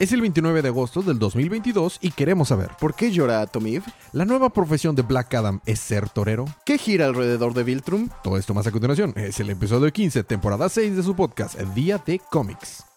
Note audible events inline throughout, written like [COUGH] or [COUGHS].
Es el 29 de agosto del 2022 y queremos saber, ¿Por qué llora Atomiv? ¿la nueva profesión de Black Adam es ser torero? ¿Qué gira alrededor de Viltrum? Todo esto más a continuación. Es el episodio 15, temporada 6 de su podcast, Día de Cómics.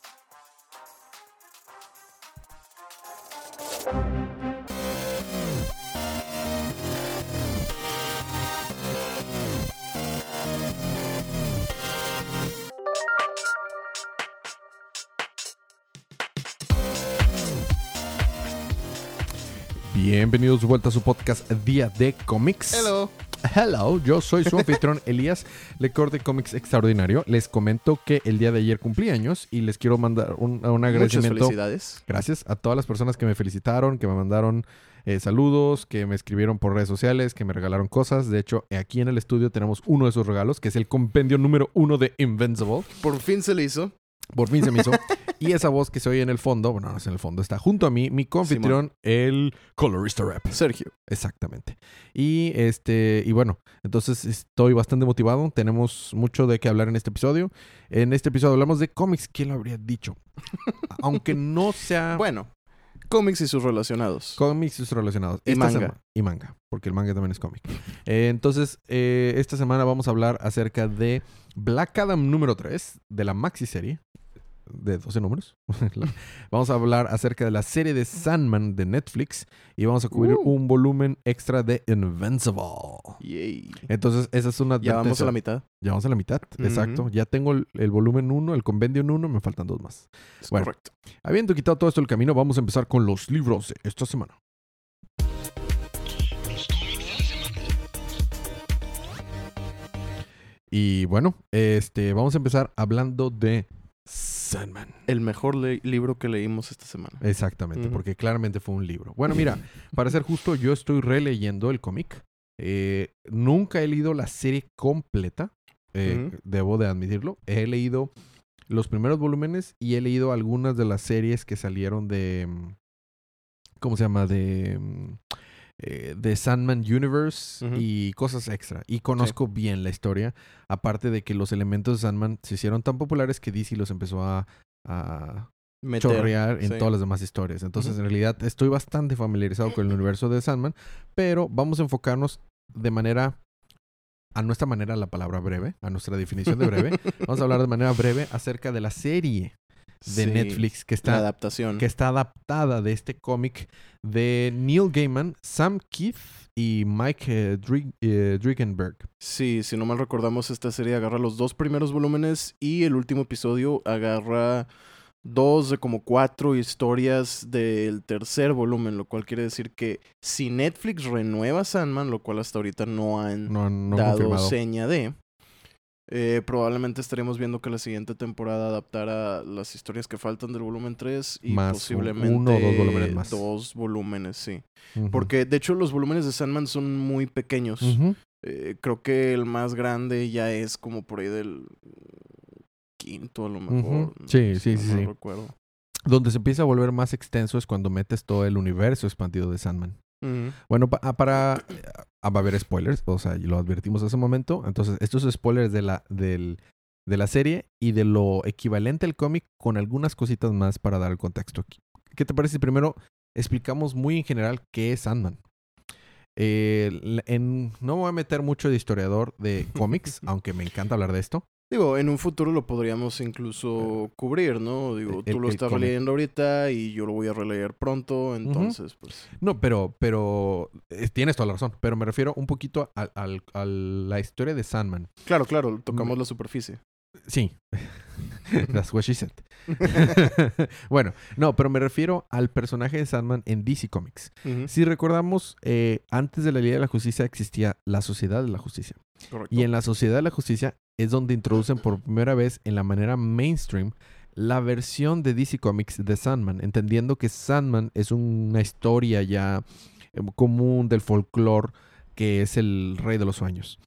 Bienvenidos de vuelta a su podcast Día de Cómics. Hello. Hello, yo soy su anfitrión [LAUGHS] Elías, lector de cómics extraordinario. Les comento que el día de ayer cumplí años y les quiero mandar un, un Muchas agradecimiento. felicidades. Gracias a todas las personas que me felicitaron, que me mandaron eh, saludos, que me escribieron por redes sociales, que me regalaron cosas. De hecho, aquí en el estudio tenemos uno de esos regalos, que es el compendio número uno de Invincible. Por fin se le hizo. Por fin se me hizo. [LAUGHS] y esa voz que se oye en el fondo, bueno, no es en el fondo, está junto a mí, mi confitrión, el colorista rap. Sergio. Exactamente. Y este, y bueno, entonces estoy bastante motivado. Tenemos mucho de qué hablar en este episodio. En este episodio hablamos de cómics. ¿Quién lo habría dicho? [LAUGHS] Aunque no sea Bueno, cómics y sus relacionados. cómics y sus relacionados. Y Esta manga. y manga, porque el manga también es cómic. Eh, entonces, eh, esta semana vamos a hablar acerca de Black Adam número 3 de la maxi serie de 12 números. [LAUGHS] Vamos a hablar acerca de la serie de Sandman de Netflix y vamos a cubrir Uh. un volumen extra de Invincible. Yay. Entonces, esa es una Ya vamos a la mitad. Ya vamos a la mitad, exacto. Ya tengo el, el volumen 1, el compendio 1, me faltan dos más. Es Bueno. correcto. Habiendo quitado todo esto del camino, vamos a empezar con los libros de esta semana. Y bueno, este, vamos a empezar hablando de Sandman. El mejor le- libro que leímos esta semana. Exactamente, porque claramente fue un libro. Bueno, mira, para ser justo, yo estoy releyendo el cómic. Eh, nunca he leído la serie completa, eh, debo de admitirlo. He leído los primeros volúmenes y he leído algunas de las series que salieron de... mm, ¿Cómo se llama? De... eh, de Sandman Universe y cosas extra. Y conozco bien la historia. Aparte de que los elementos de Sandman se hicieron tan populares que DC los empezó a, a Meter. chorrear en sí. todas las demás historias. Entonces, en realidad, estoy bastante familiarizado con el [LAUGHS] universo de Sandman, pero vamos a enfocarnos de manera, a nuestra manera, la palabra breve, a nuestra definición de breve. [LAUGHS] vamos a hablar de manera breve acerca de la serie de Sí, Netflix que La está, adaptación. que está adaptada de este cómic de Neil Gaiman, Sam Keith y Mike eh, eh. Sí, si no mal recordamos, esta serie agarra los dos primeros volúmenes y el último episodio agarra dos de como cuatro historias del tercer volumen, lo cual quiere decir que si Netflix renueva Sandman, lo cual hasta ahorita no han No, no dado confirmado. seña de, eh, probablemente estaremos viendo que la siguiente temporada adaptará las historias que faltan del volumen 3 y Más posiblemente uno o dos volúmenes más. dos volúmenes, sí. Porque de hecho los volúmenes de Sandman son muy pequeños. Eh, creo que el más grande ya es como por ahí del quinto a lo mejor. Sí, sí, no sí, mal sí. recuerdo. Donde se empieza a volver más extenso es cuando metes todo el universo expandido de Sandman. Bueno, pa- ah, para... ah, va a haber spoilers, o sea, lo advertimos hace un momento. Entonces, estos spoilers de la, del, de la serie y de lo equivalente al cómic con algunas cositas más para dar el contexto aquí. ¿Qué te parece si primero explicamos muy en general qué es Sandman? Eh, en, no me voy a meter mucho de historiador de [LAUGHS] cómics, aunque me encanta hablar de esto. Digo, en un futuro lo podríamos incluso cubrir, ¿no? Digo, El- tú lo estás cómic. leyendo ahorita y yo lo voy a releer pronto, entonces, pues. No, pero, pero eh, tienes toda la razón. Pero me refiero un poquito a la historia de Sandman. Claro, claro, tocamos Mm. la superficie. Sí. [LAUGHS] That's what she said. [LAUGHS] [LAUGHS] bueno, no, pero me refiero al personaje de Sandman en DC Comics. Si recordamos, eh, antes de la Liga de la Justicia existía la Sociedad de la Justicia. Correcto. Y en la Sociedad de la Justicia es donde introducen por primera vez en la manera mainstream la versión de DC Comics de Sandman, entendiendo que Sandman es una historia ya eh, común del folclore que es el rey de los sueños.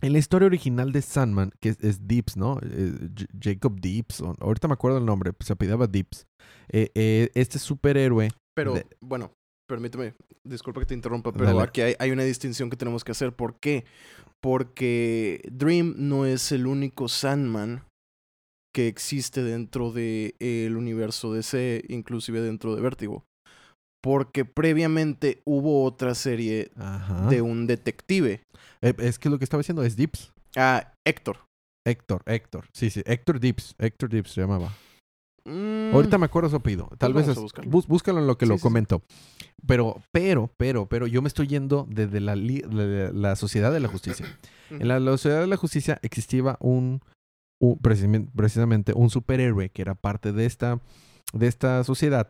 En la historia original de Sandman, que es, es Deeps, ¿no? Eh, Jacob Deeps, o- ahorita me acuerdo el nombre, se apellidaba Deeps. Eh, eh, este superhéroe Pero, de- bueno, permíteme, disculpa que te interrumpa, pero Dale. aquí hay, hay una distinción que tenemos que hacer. ¿Por qué? Porque Dream no es el único Sandman que existe dentro del universo DC, inclusive dentro de Vértigo. Porque previamente hubo otra serie Ajá. de un detective. Eh, es que lo que estaba diciendo es Dips. Ah, Héctor. Héctor, Héctor. Sí, sí. Héctor Dips. Héctor Dips se llamaba. Mm, Ahorita me acuerdo su apellido. Tal Pues vez es- buscarlo. bus- búscalo en lo que Sí, lo sí, sí. comento. Pero, pero, pero, pero, yo me estoy yendo desde la, li- de la Sociedad de la Justicia. [CLEARS THROAT] En la, la Sociedad de la Justicia existía un, un- precisamente, un superhéroe que era parte de esta, de esta sociedad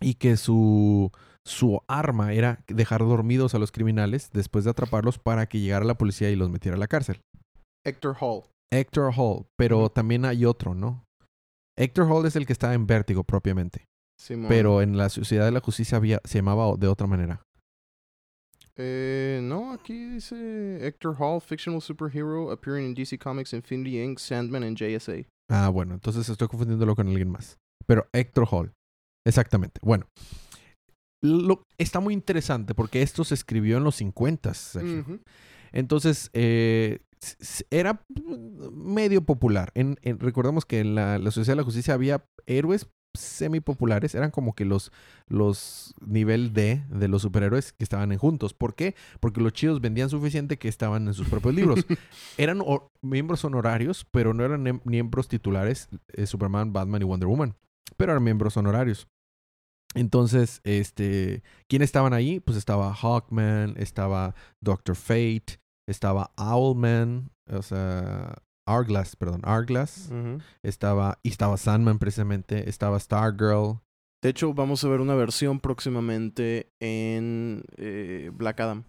y que su, su arma era dejar dormidos a los criminales después de atraparlos para que llegara la policía y los metiera a la cárcel. Héctor Hall. Hector Hall, pero también hay otro, ¿no? Hector Hall es el que está en Vértigo propiamente, Simón. pero en la Sociedad de la Justicia había, se llamaba de otra manera. Eh, no, aquí dice Hector Hall, fictional superhero appearing in DC Comics, Infinity Inc., Sandman, and JSA. Ah, bueno, entonces estoy confundiéndolo con alguien más. Pero Hector Hall, exactamente. Bueno, lo, está muy interesante porque esto se escribió en los 50, Sergio. Ujú. Entonces, eh, era medio popular. En, en- recordemos que en la, la Sociedad de la Justicia había héroes semi populares. Eran como que los, los nivel D de los superhéroes que estaban en juntos. ¿Por qué? Porque los chidos vendían suficiente que estaban en sus propios libros. [LAUGHS] eran miembros honorarios, pero no eran miembros titulares. eh, Superman, Batman y Wonder Woman. Pero eran miembros honorarios. Entonces, este, ¿quién estaban ahí? Pues estaba Hawkman, estaba Doctor Fate, estaba Owlman, o sea, Arglass, perdón, Ujú. estaba, y estaba Sandman precisamente, estaba Stargirl. De hecho, vamos a ver una versión próximamente en eh, Black Adam.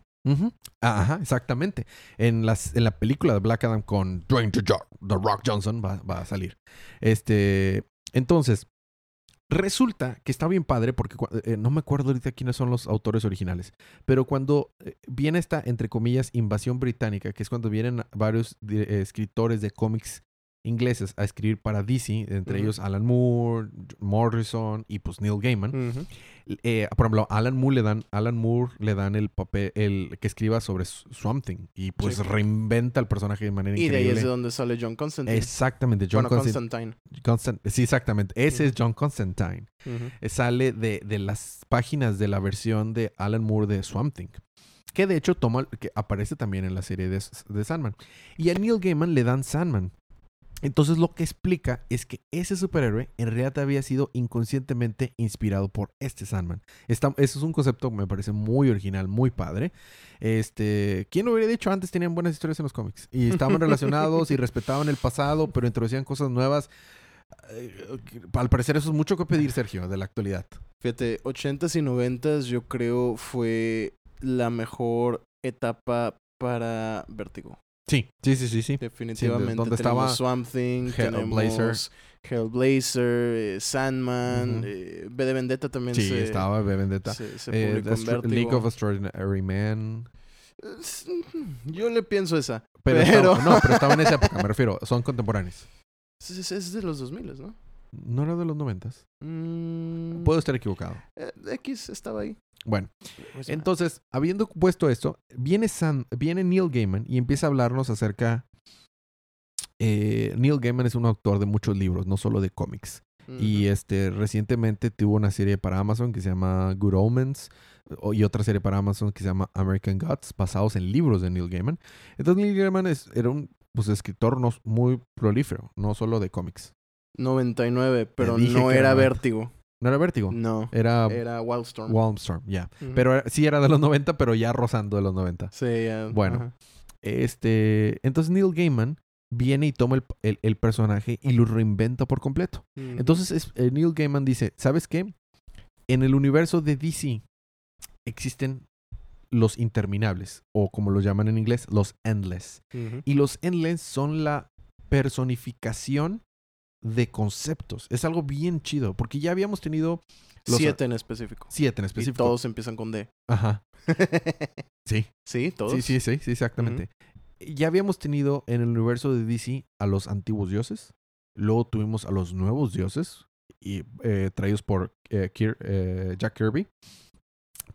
Ah, Ajá, exactamente. En, las, en la película de Black Adam con Dwayne The Rock, The Rock Johnson va, va a salir. Este, entonces, resulta que está bien padre porque eh, no me acuerdo ahorita quiénes son los autores originales, pero cuando eh, viene esta, entre comillas, invasión británica, que es cuando vienen varios eh, escritores de cómics ingleses a escribir para DC, entre ellos Alan Moore, Morrison y pues Neil Gaiman. Eh, por ejemplo, Alan Moore le dan, Alan Moore le dan el papel, el que escriba sobre Swamp Thing y pues Sí. reinventa el personaje de manera Y de ahí increíble. es de donde sale John Constantine. Exactamente, John bueno, Constan- Constantine. Constan- sí, exactamente. Ese es. John Constantine. Eh, Sale de, de las páginas de la versión de Alan Moore de Swamp Thing. Que de hecho toma, que aparece también en la serie de, de Sandman. Y a Neil Gaiman le dan Sandman. Entonces lo que explica es que ese superhéroe en realidad había sido inconscientemente inspirado por este Sandman. Está, eso es un concepto que me parece muy original, muy padre. Este, ¿quién lo hubiera dicho antes? Tenían buenas historias en los cómics y estaban relacionados y respetaban el pasado, pero introducían cosas nuevas. Eh, Al parecer eso es mucho que pedir, Sergio, de la actualidad. Fíjate, 80s y 90s yo creo fue la mejor etapa para Vértigo. Sí, sí, sí, sí, sí. Definitivamente. donde tenemos estaba Swamp Thing, Hellblazer. tenemos Hellblazer, eh, Sandman, Ujú. eh, V de Vendetta también Sí, se, estaba B. Vendetta. se, se Eh, publicó en. League of Extraordinary. Es- Yo le pienso esa. Pero, Pero- estaba- no, pero estaba en esa [LAUGHS] época, me refiero. Son contemporáneos. Es, es- es de los 2000, ¿no? No era de los noventas. Mm, Puedo estar equivocado. eh, X estaba ahí. Bueno, entonces, habiendo puesto esto, viene, San, viene Neil Gaiman y empieza a hablarnos acerca... eh, Neil Gaiman es un autor de muchos libros, no solo de cómics. Y este recientemente tuvo una serie para Amazon que se llama Good Omens y otra serie para Amazon que se llama American Gods, basados en libros de Neil Gaiman. Entonces Neil Gaiman es, era un pues, escritor no, muy prolífero, no solo de cómics. 99, pero no era era 90. Vértigo. No era Vértigo, No. era, Era Wildstorm. Wildstorm, ya. Pero sí era de los 90, pero ya rozando de los 90. Sí, ya, Bueno. Este, entonces Neil Gaiman viene y toma el, el- el personaje y lo reinventa por completo. Ujú. Entonces es- eh, Neil Gaiman dice, ¿sabes qué? En el universo de DC existen los interminables, o como los llaman en inglés, los endless. Y los endless son la personificación de conceptos. Es algo bien chido, porque ya habíamos tenido los- Siete en específico. siete en Y específico. todos empiezan con D. Ajá. [LAUGHS] Sí. sí, todos. Sí, sí, sí, sí, exactamente. Ya habíamos tenido en el universo de DC a los antiguos dioses. Luego tuvimos a los nuevos dioses, y, eh, traídos por eh, Kier- eh, Jack Kirby.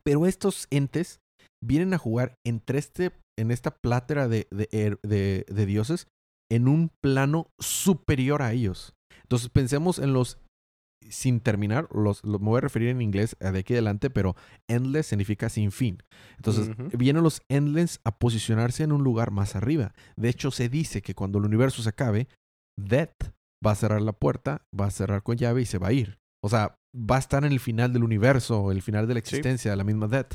Pero estos entes vienen a jugar entre este, en esta plátera de, de, de dioses en un plano superior a ellos. Entonces pensemos en los, sin terminar, los, me voy a referir en inglés de aquí adelante, pero endless significa sin fin. Entonces vienen los endless a posicionarse en un lugar más arriba. De hecho, se dice que cuando el universo se acabe, Death va a cerrar la puerta, va a cerrar con llave y se va a ir. O sea, va a estar en el final del universo, el final de la existencia, de la misma Death.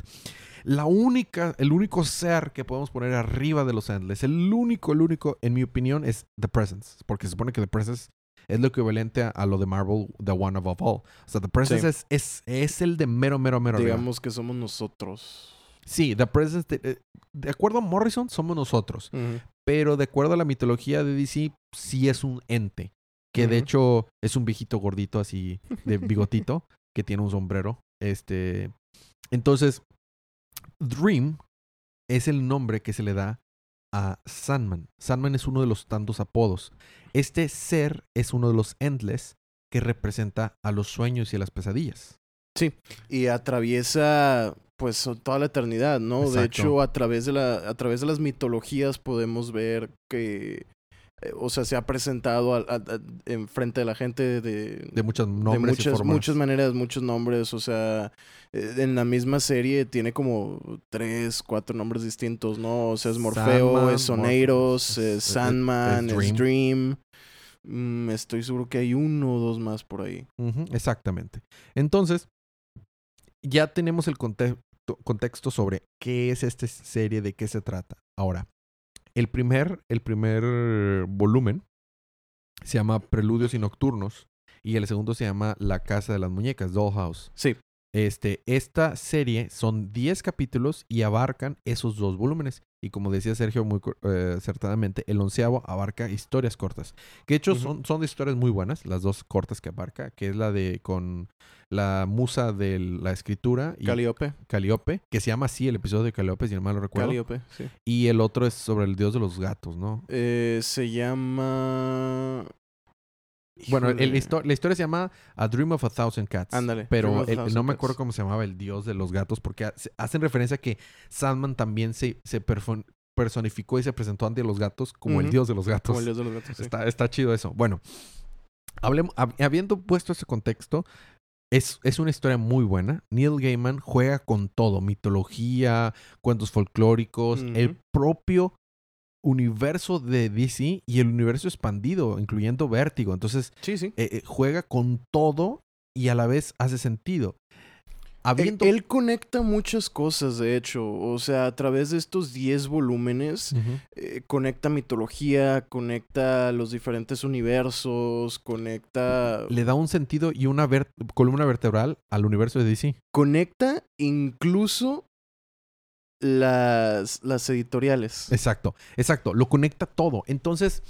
La única, el único ser que podemos poner arriba de los Endless, el único, el único, en mi opinión, es The Presence. Porque se supone que The Presence es lo equivalente a, lo de Marvel, The One Above All. O sea, The Presence es, es, es, el de mero, mero, mero. Digamos que somos nosotros. Sí, The Presence, de, de, acuerdo a Morrison, somos nosotros. Pero de acuerdo a la mitología de DC, sí es un ente. Que de hecho es un viejito gordito así, de bigotito, [LAUGHS] que tiene un sombrero. Este. Entonces, Dream es el nombre que se le da a Sandman. Sandman es uno de los tantos apodos. Este ser es uno de los Endless que representa a los sueños y a las pesadillas. Sí, y atraviesa pues toda la eternidad, ¿no? De hecho, a través de la a través de las mitologías podemos ver que eh, o sea, se ha presentado en frente de la gente de, de muchos nombres. De muchas, muchas maneras, muchos nombres. O sea, eh, en la misma serie tiene como tres, cuatro nombres distintos, ¿no? O sea, es Morfeo, es Soneiros, es, Sandman, es Dream. Mm, estoy seguro que hay uno o dos más por ahí. exactamente. Entonces, ya tenemos el contexto sobre qué es esta serie, de qué se trata. Ahora, el primer, el primer volumen se llama Preludios y Nocturnos y el segundo se llama La Casa de las Muñecas, Dollhouse. Sí. Este, esta serie son 10 capítulos y abarcan esos dos volúmenes. Y como decía Sergio muy eh, acertadamente, el onceavo abarca historias cortas. Que de hecho son, son historias muy buenas, las dos cortas que abarca, que es la de con la musa de la escritura. Y Caliope. Caliope, que se llama así el episodio de Caliope, si no mal lo recuerdo. Caliope, sí. Y el otro es sobre el dios de los gatos, ¿no? Eh, se llama... Bueno, la historia se llama A Dream of a Thousand Cats. Ándale. Pero no me acuerdo cómo se llamaba el dios de los gatos, porque hacen referencia a que Sandman también se, se personificó y se presentó ante los gatos como el dios de los gatos. Como el dios de los gatos. Está, está chido eso. Bueno, hablemos, habiendo puesto ese contexto, es, es, una historia muy buena. Neil Gaiman juega con todo: mitología, cuentos folclóricos, el propio universo de DC y el universo expandido, incluyendo Vértigo. Entonces, sí, sí. Eh, eh, juega con todo y a la vez hace sentido. Habiendo... Él, conecta muchas cosas, de hecho. O sea, a través de estos 10 volúmenes, eh, conecta mitología, conecta los diferentes universos, conecta... Le da un sentido y una columna vertebral al universo de DC. Conecta incluso las, las editoriales. Exacto, exacto, lo conecta todo. Entonces,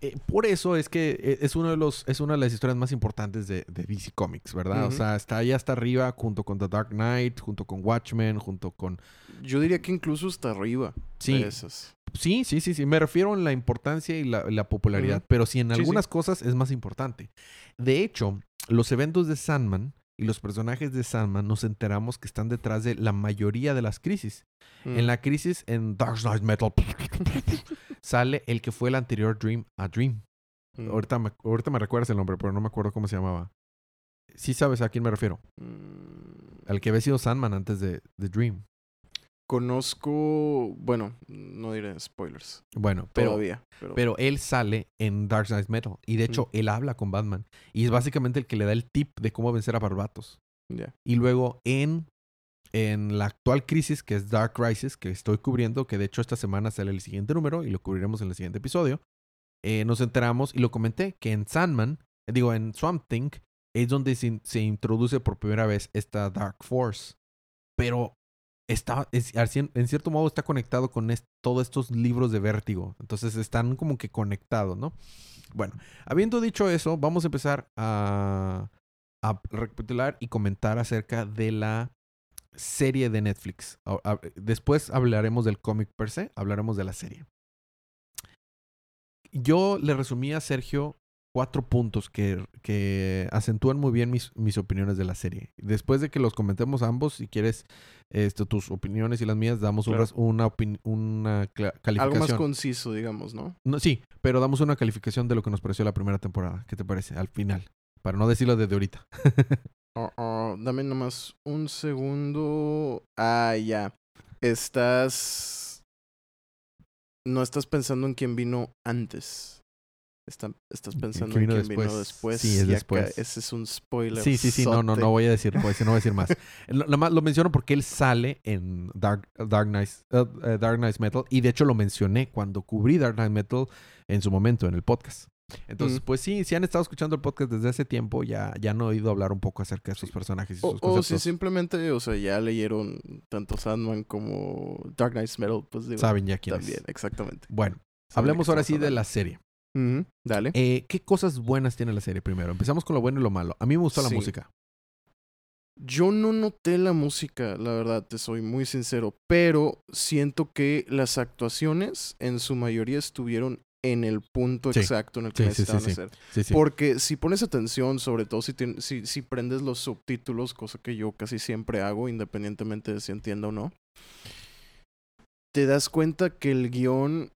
eh, por eso es que eh, es uno de los es una de las historias más importantes de, de DC Comics, ¿verdad? O sea, está ahí hasta arriba junto con The Dark Knight, junto con Watchmen, junto con yo diría que incluso está arriba sí. Sí, sí, sí, sí. Me refiero a la importancia y la, popularidad. Pero sí, en algunas cosas es más importante. De hecho, los eventos de Sandman y los personajes de Sandman nos enteramos que están detrás de la mayoría de las crisis. En mm. la crisis en Dark Knight Metal [LAUGHS] sale el que fue el anterior Dream a Dream. Mm. Ahorita, me, ahorita me recuerdas el nombre, pero no me acuerdo cómo se llamaba. Sí sabes a quién me refiero. Mm. Al que había sido Sandman antes de, de Dream. Conozco, bueno, no diré spoilers. Bueno, pero, pero... él sale en Dark Knight Metal y de hecho él habla con Batman y es básicamente el que le da el tip de cómo vencer a Barbatos. Y luego en, en la actual crisis que es Dark Crisis que estoy cubriendo, que de hecho esta semana sale el siguiente número y lo cubriremos en el siguiente episodio, eh, nos enteramos y lo comenté que en Sandman, digo en Swamp Thing, es donde se, se introduce por primera vez esta Dark Force. Pero está, en cierto modo está conectado con todos estos libros de vértigo. Entonces están como que conectados, ¿no? Bueno, habiendo dicho eso, vamos a empezar a, recapitular y comentar acerca de la serie de Netflix. Después hablaremos del cómic per se, hablaremos de la serie. Yo le resumí a Sergio cuatro puntos que, acentúan muy bien mis opiniones de la serie. Después de que los comentemos ambos, si quieres esto, tus opiniones y las mías, damos Claro. una, una cla- Algo más calificación. conciso, digamos, ¿no? No, sí, pero damos una calificación de lo que nos pareció la primera temporada. ¿Qué te parece? Al final. Para no decirlo desde ahorita. [LAUGHS] Oh, oh, dame nomás un segundo. Ah, ya. Estás. No estás pensando en quién vino antes. Está- estás pensando en quién vino después. después. Sí, es acá después. ese es un spoiler. Sí, sí, sí, no, no, no voy a decir, decir- no voy a decir más. [LAUGHS] Lo, nada más lo menciono porque él sale en Dark, Dark, Knights, eh, eh, Dark Knights Metal y de hecho lo mencioné cuando cubrí Dark Knight Metal en su momento en el podcast. Entonces, Mm. pues sí, si han estado escuchando el podcast desde hace tiempo, ya, ya han oído hablar un poco acerca de estos personajes y O, sus o conceptos. si simplemente, o sea, ya leyeron tanto Sandman como Dark Knight's Metal, pues digo, Saben ya quién también, es. exactamente. Bueno, Saben hablemos ahora sí de la serie. Dale. Eh, ¿Qué cosas buenas tiene la serie primero? Empezamos con lo bueno y lo malo. A mí me gustó la música. Yo no noté la música, la verdad, te soy muy sincero, pero siento que las actuaciones en su mayoría estuvieron en el punto Sí. exacto en el que Sí, necesitaban sí. hacer. Porque si pones atención, sobre todo si, si, si prendes los subtítulos, cosa que yo casi siempre hago, independientemente de si entienda o no, te das cuenta que el guion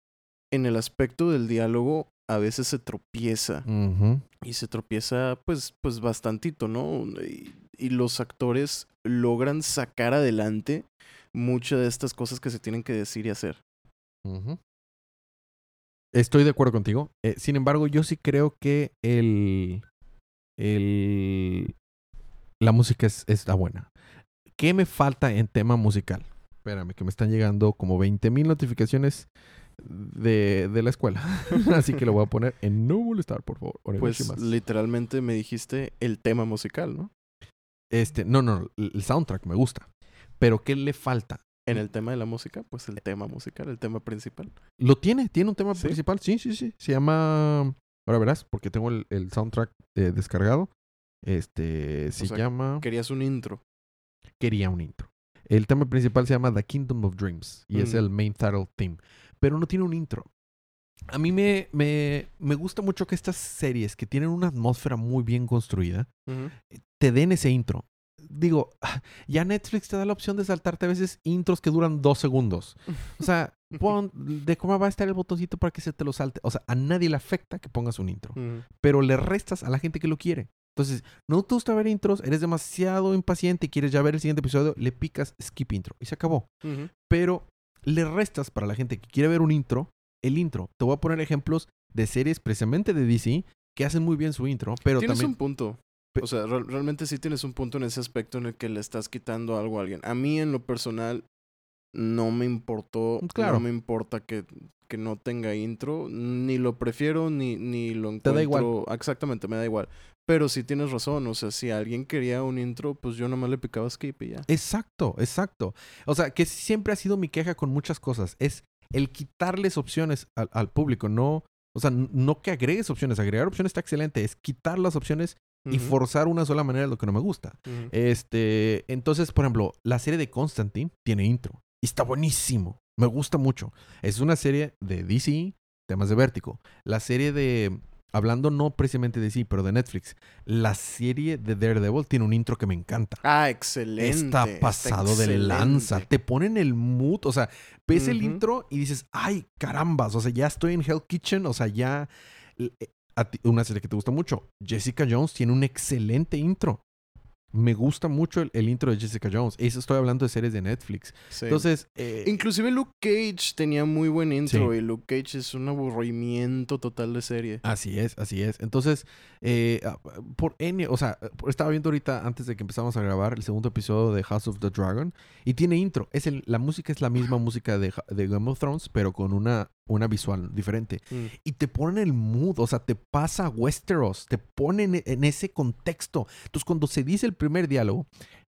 en el aspecto del diálogo a veces se tropieza y se tropieza pues pues bastantito, ¿no? Y, y los actores logran sacar adelante muchas de estas cosas que se tienen que decir y hacer. Estoy de acuerdo contigo. Eh, sin embargo, yo sí creo que el, el la música es, está buena. ¿Qué me falta en tema musical? Espérame, que me están llegando como 20 mil notificaciones de, de la escuela. [LAUGHS] Así que lo voy a poner en no molestar, por favor. Pues literalmente me dijiste el tema musical, ¿no? Este, no, no, el soundtrack me gusta. Pero ¿qué le falta? En el tema de la música, pues el tema musical, el tema principal. Lo tiene, tiene un tema ¿Sí? principal. Sí, sí, sí. Se llama. Ahora verás, porque tengo el, el soundtrack eh, descargado. Este se sea, llama. Querías un intro. Quería un intro. El tema principal se llama The Kingdom of Dreams y es Mm. el main title theme. Pero no tiene un intro. A mí me, me, me gusta mucho que estas series que tienen una atmósfera muy bien construida te den ese intro. Digo, [SIGHS] ya Netflix te da la opción de saltarte a veces intros que duran dos segundos. O sea, [LAUGHS] pon de cómo va a estar el botoncito para que se te lo salte. O sea, a nadie le afecta que pongas un intro, Ujú. pero le restas a la gente que lo quiere. Entonces, no te gusta ver intros, eres demasiado impaciente y quieres ya ver el siguiente episodio, le picas skip intro y se acabó. Ujú. Pero le restas para la gente que quiere ver un intro, el intro. Te voy a poner ejemplos de series precisamente de DC que hacen muy bien su intro, pero Tienes también... un punto. O sea, real- realmente sí tienes un punto en ese aspecto en el que le estás quitando algo a alguien. A mí, en lo personal, no me importó. Claro. No me importa que, que no tenga intro. Ni lo prefiero, ni, ni lo Te encuentro. da igual. Exactamente, me da igual. Pero sí tienes razón. O sea, si alguien quería un intro, pues yo nomás le picaba skip y ya. Exacto, exacto. O sea, que siempre ha sido mi queja con muchas cosas. Es el quitarles opciones al, al público. No, o sea, no que agregues opciones. Agregar opciones está excelente. Es quitar las opciones y forzar una sola manera lo que no me gusta. Este, entonces, por ejemplo, la serie de Constantine tiene intro. Y está buenísimo. Me gusta mucho. Es una serie de DC, temas de vértigo. La serie de, hablando no precisamente de DC, pero de Netflix, la serie de Daredevil tiene un intro que me encanta. Ah, excelente. Está pasado de lanza. Te ponen el mood. O sea, ves el intro y dices, ay, carambas. O sea, ya estoy en Hell Kitchen. O sea, ya. eh, ti- una serie que te gusta mucho. Jessica Jones tiene un excelente intro. Me gusta mucho el, el intro de Jessica Jones. Eso estoy hablando de series de Netflix. Sí. Entonces, eh, Inclusive Luke Cage tenía muy buen intro Sí. y Luke Cage es un aburrimiento total de serie. Así es, así es. Entonces, eh, ah, por N, o sea, estaba viendo ahorita antes de que empezamos a grabar el segundo episodio de House of the Dragon y tiene intro. Es el, la música es la misma música de Game of Thrones, pero con una, una visual diferente. Mm. Y te ponen el mood, o sea, te pasa Westeros, te ponen en ese contexto. Entonces, cuando se dice el primer diálogo,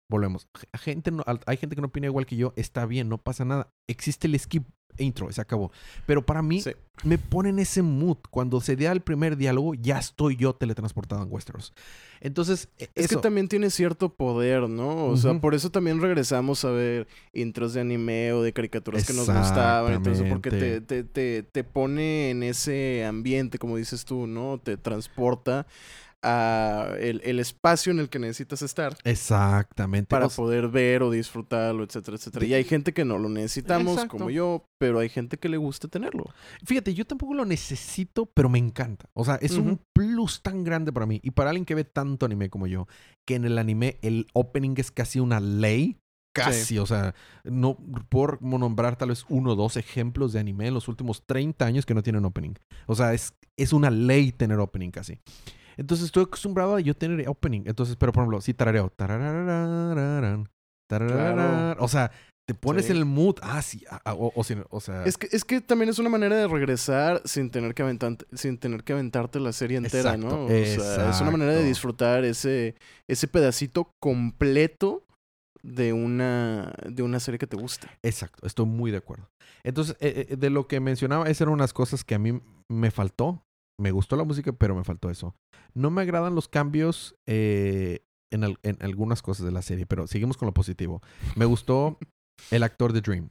volvemos. Gente no- hay gente que no opina igual que yo, está bien, no pasa nada. Existe el skip intro, se acabó. Pero para mí, Sí. me pone en ese mood. Cuando se da el primer diálogo, ya estoy yo teletransportado en Westeros. Entonces, e- Es eso. que también tiene cierto poder, ¿no? O sea, por eso también regresamos a ver intros de anime o de caricaturas que nos gustaban. Entonces, porque te, te, te, te pone en ese ambiente, como dices tú, ¿no? Te transporta a el, el espacio en el que necesitas estar Exactamente. para poder ver o disfrutarlo, etcétera, etcétera. Y hay gente que no lo necesitamos, Exacto. como yo, pero hay gente que le gusta tenerlo. Fíjate, yo tampoco lo necesito, pero me encanta. O sea, es un plus tan grande para mí. Y para alguien que ve tanto anime como yo, que en el anime el opening es casi una ley. Casi, o sea, no por nombrar tal vez uno o dos ejemplos de anime en los últimos 30 años que no tienen opening. O sea, es, es una ley tener opening casi. Entonces estoy acostumbrado a yo tener opening. Entonces, pero por ejemplo, si tarareo. tararararán, O sea, te pones Sí. en el mood. Ah, sí. ah, ah, o, o si- o sea. Es que, es que también es una manera de regresar sin tener que aventarte, sin tener que aventarte la serie entera, Exacto, ¿no? O sea, es una manera de disfrutar ese, ese pedacito completo de una, de una serie que te gusta. Exacto, estoy muy de acuerdo. Entonces, eh, eh, de lo que mencionaba, esas eran unas cosas que a mí me faltó. Me gustó la música, pero me faltó eso. No me agradan los cambios eh, en, al- en algunas cosas de la serie, pero seguimos con lo positivo. Me gustó [LAUGHS] el actor de Dream.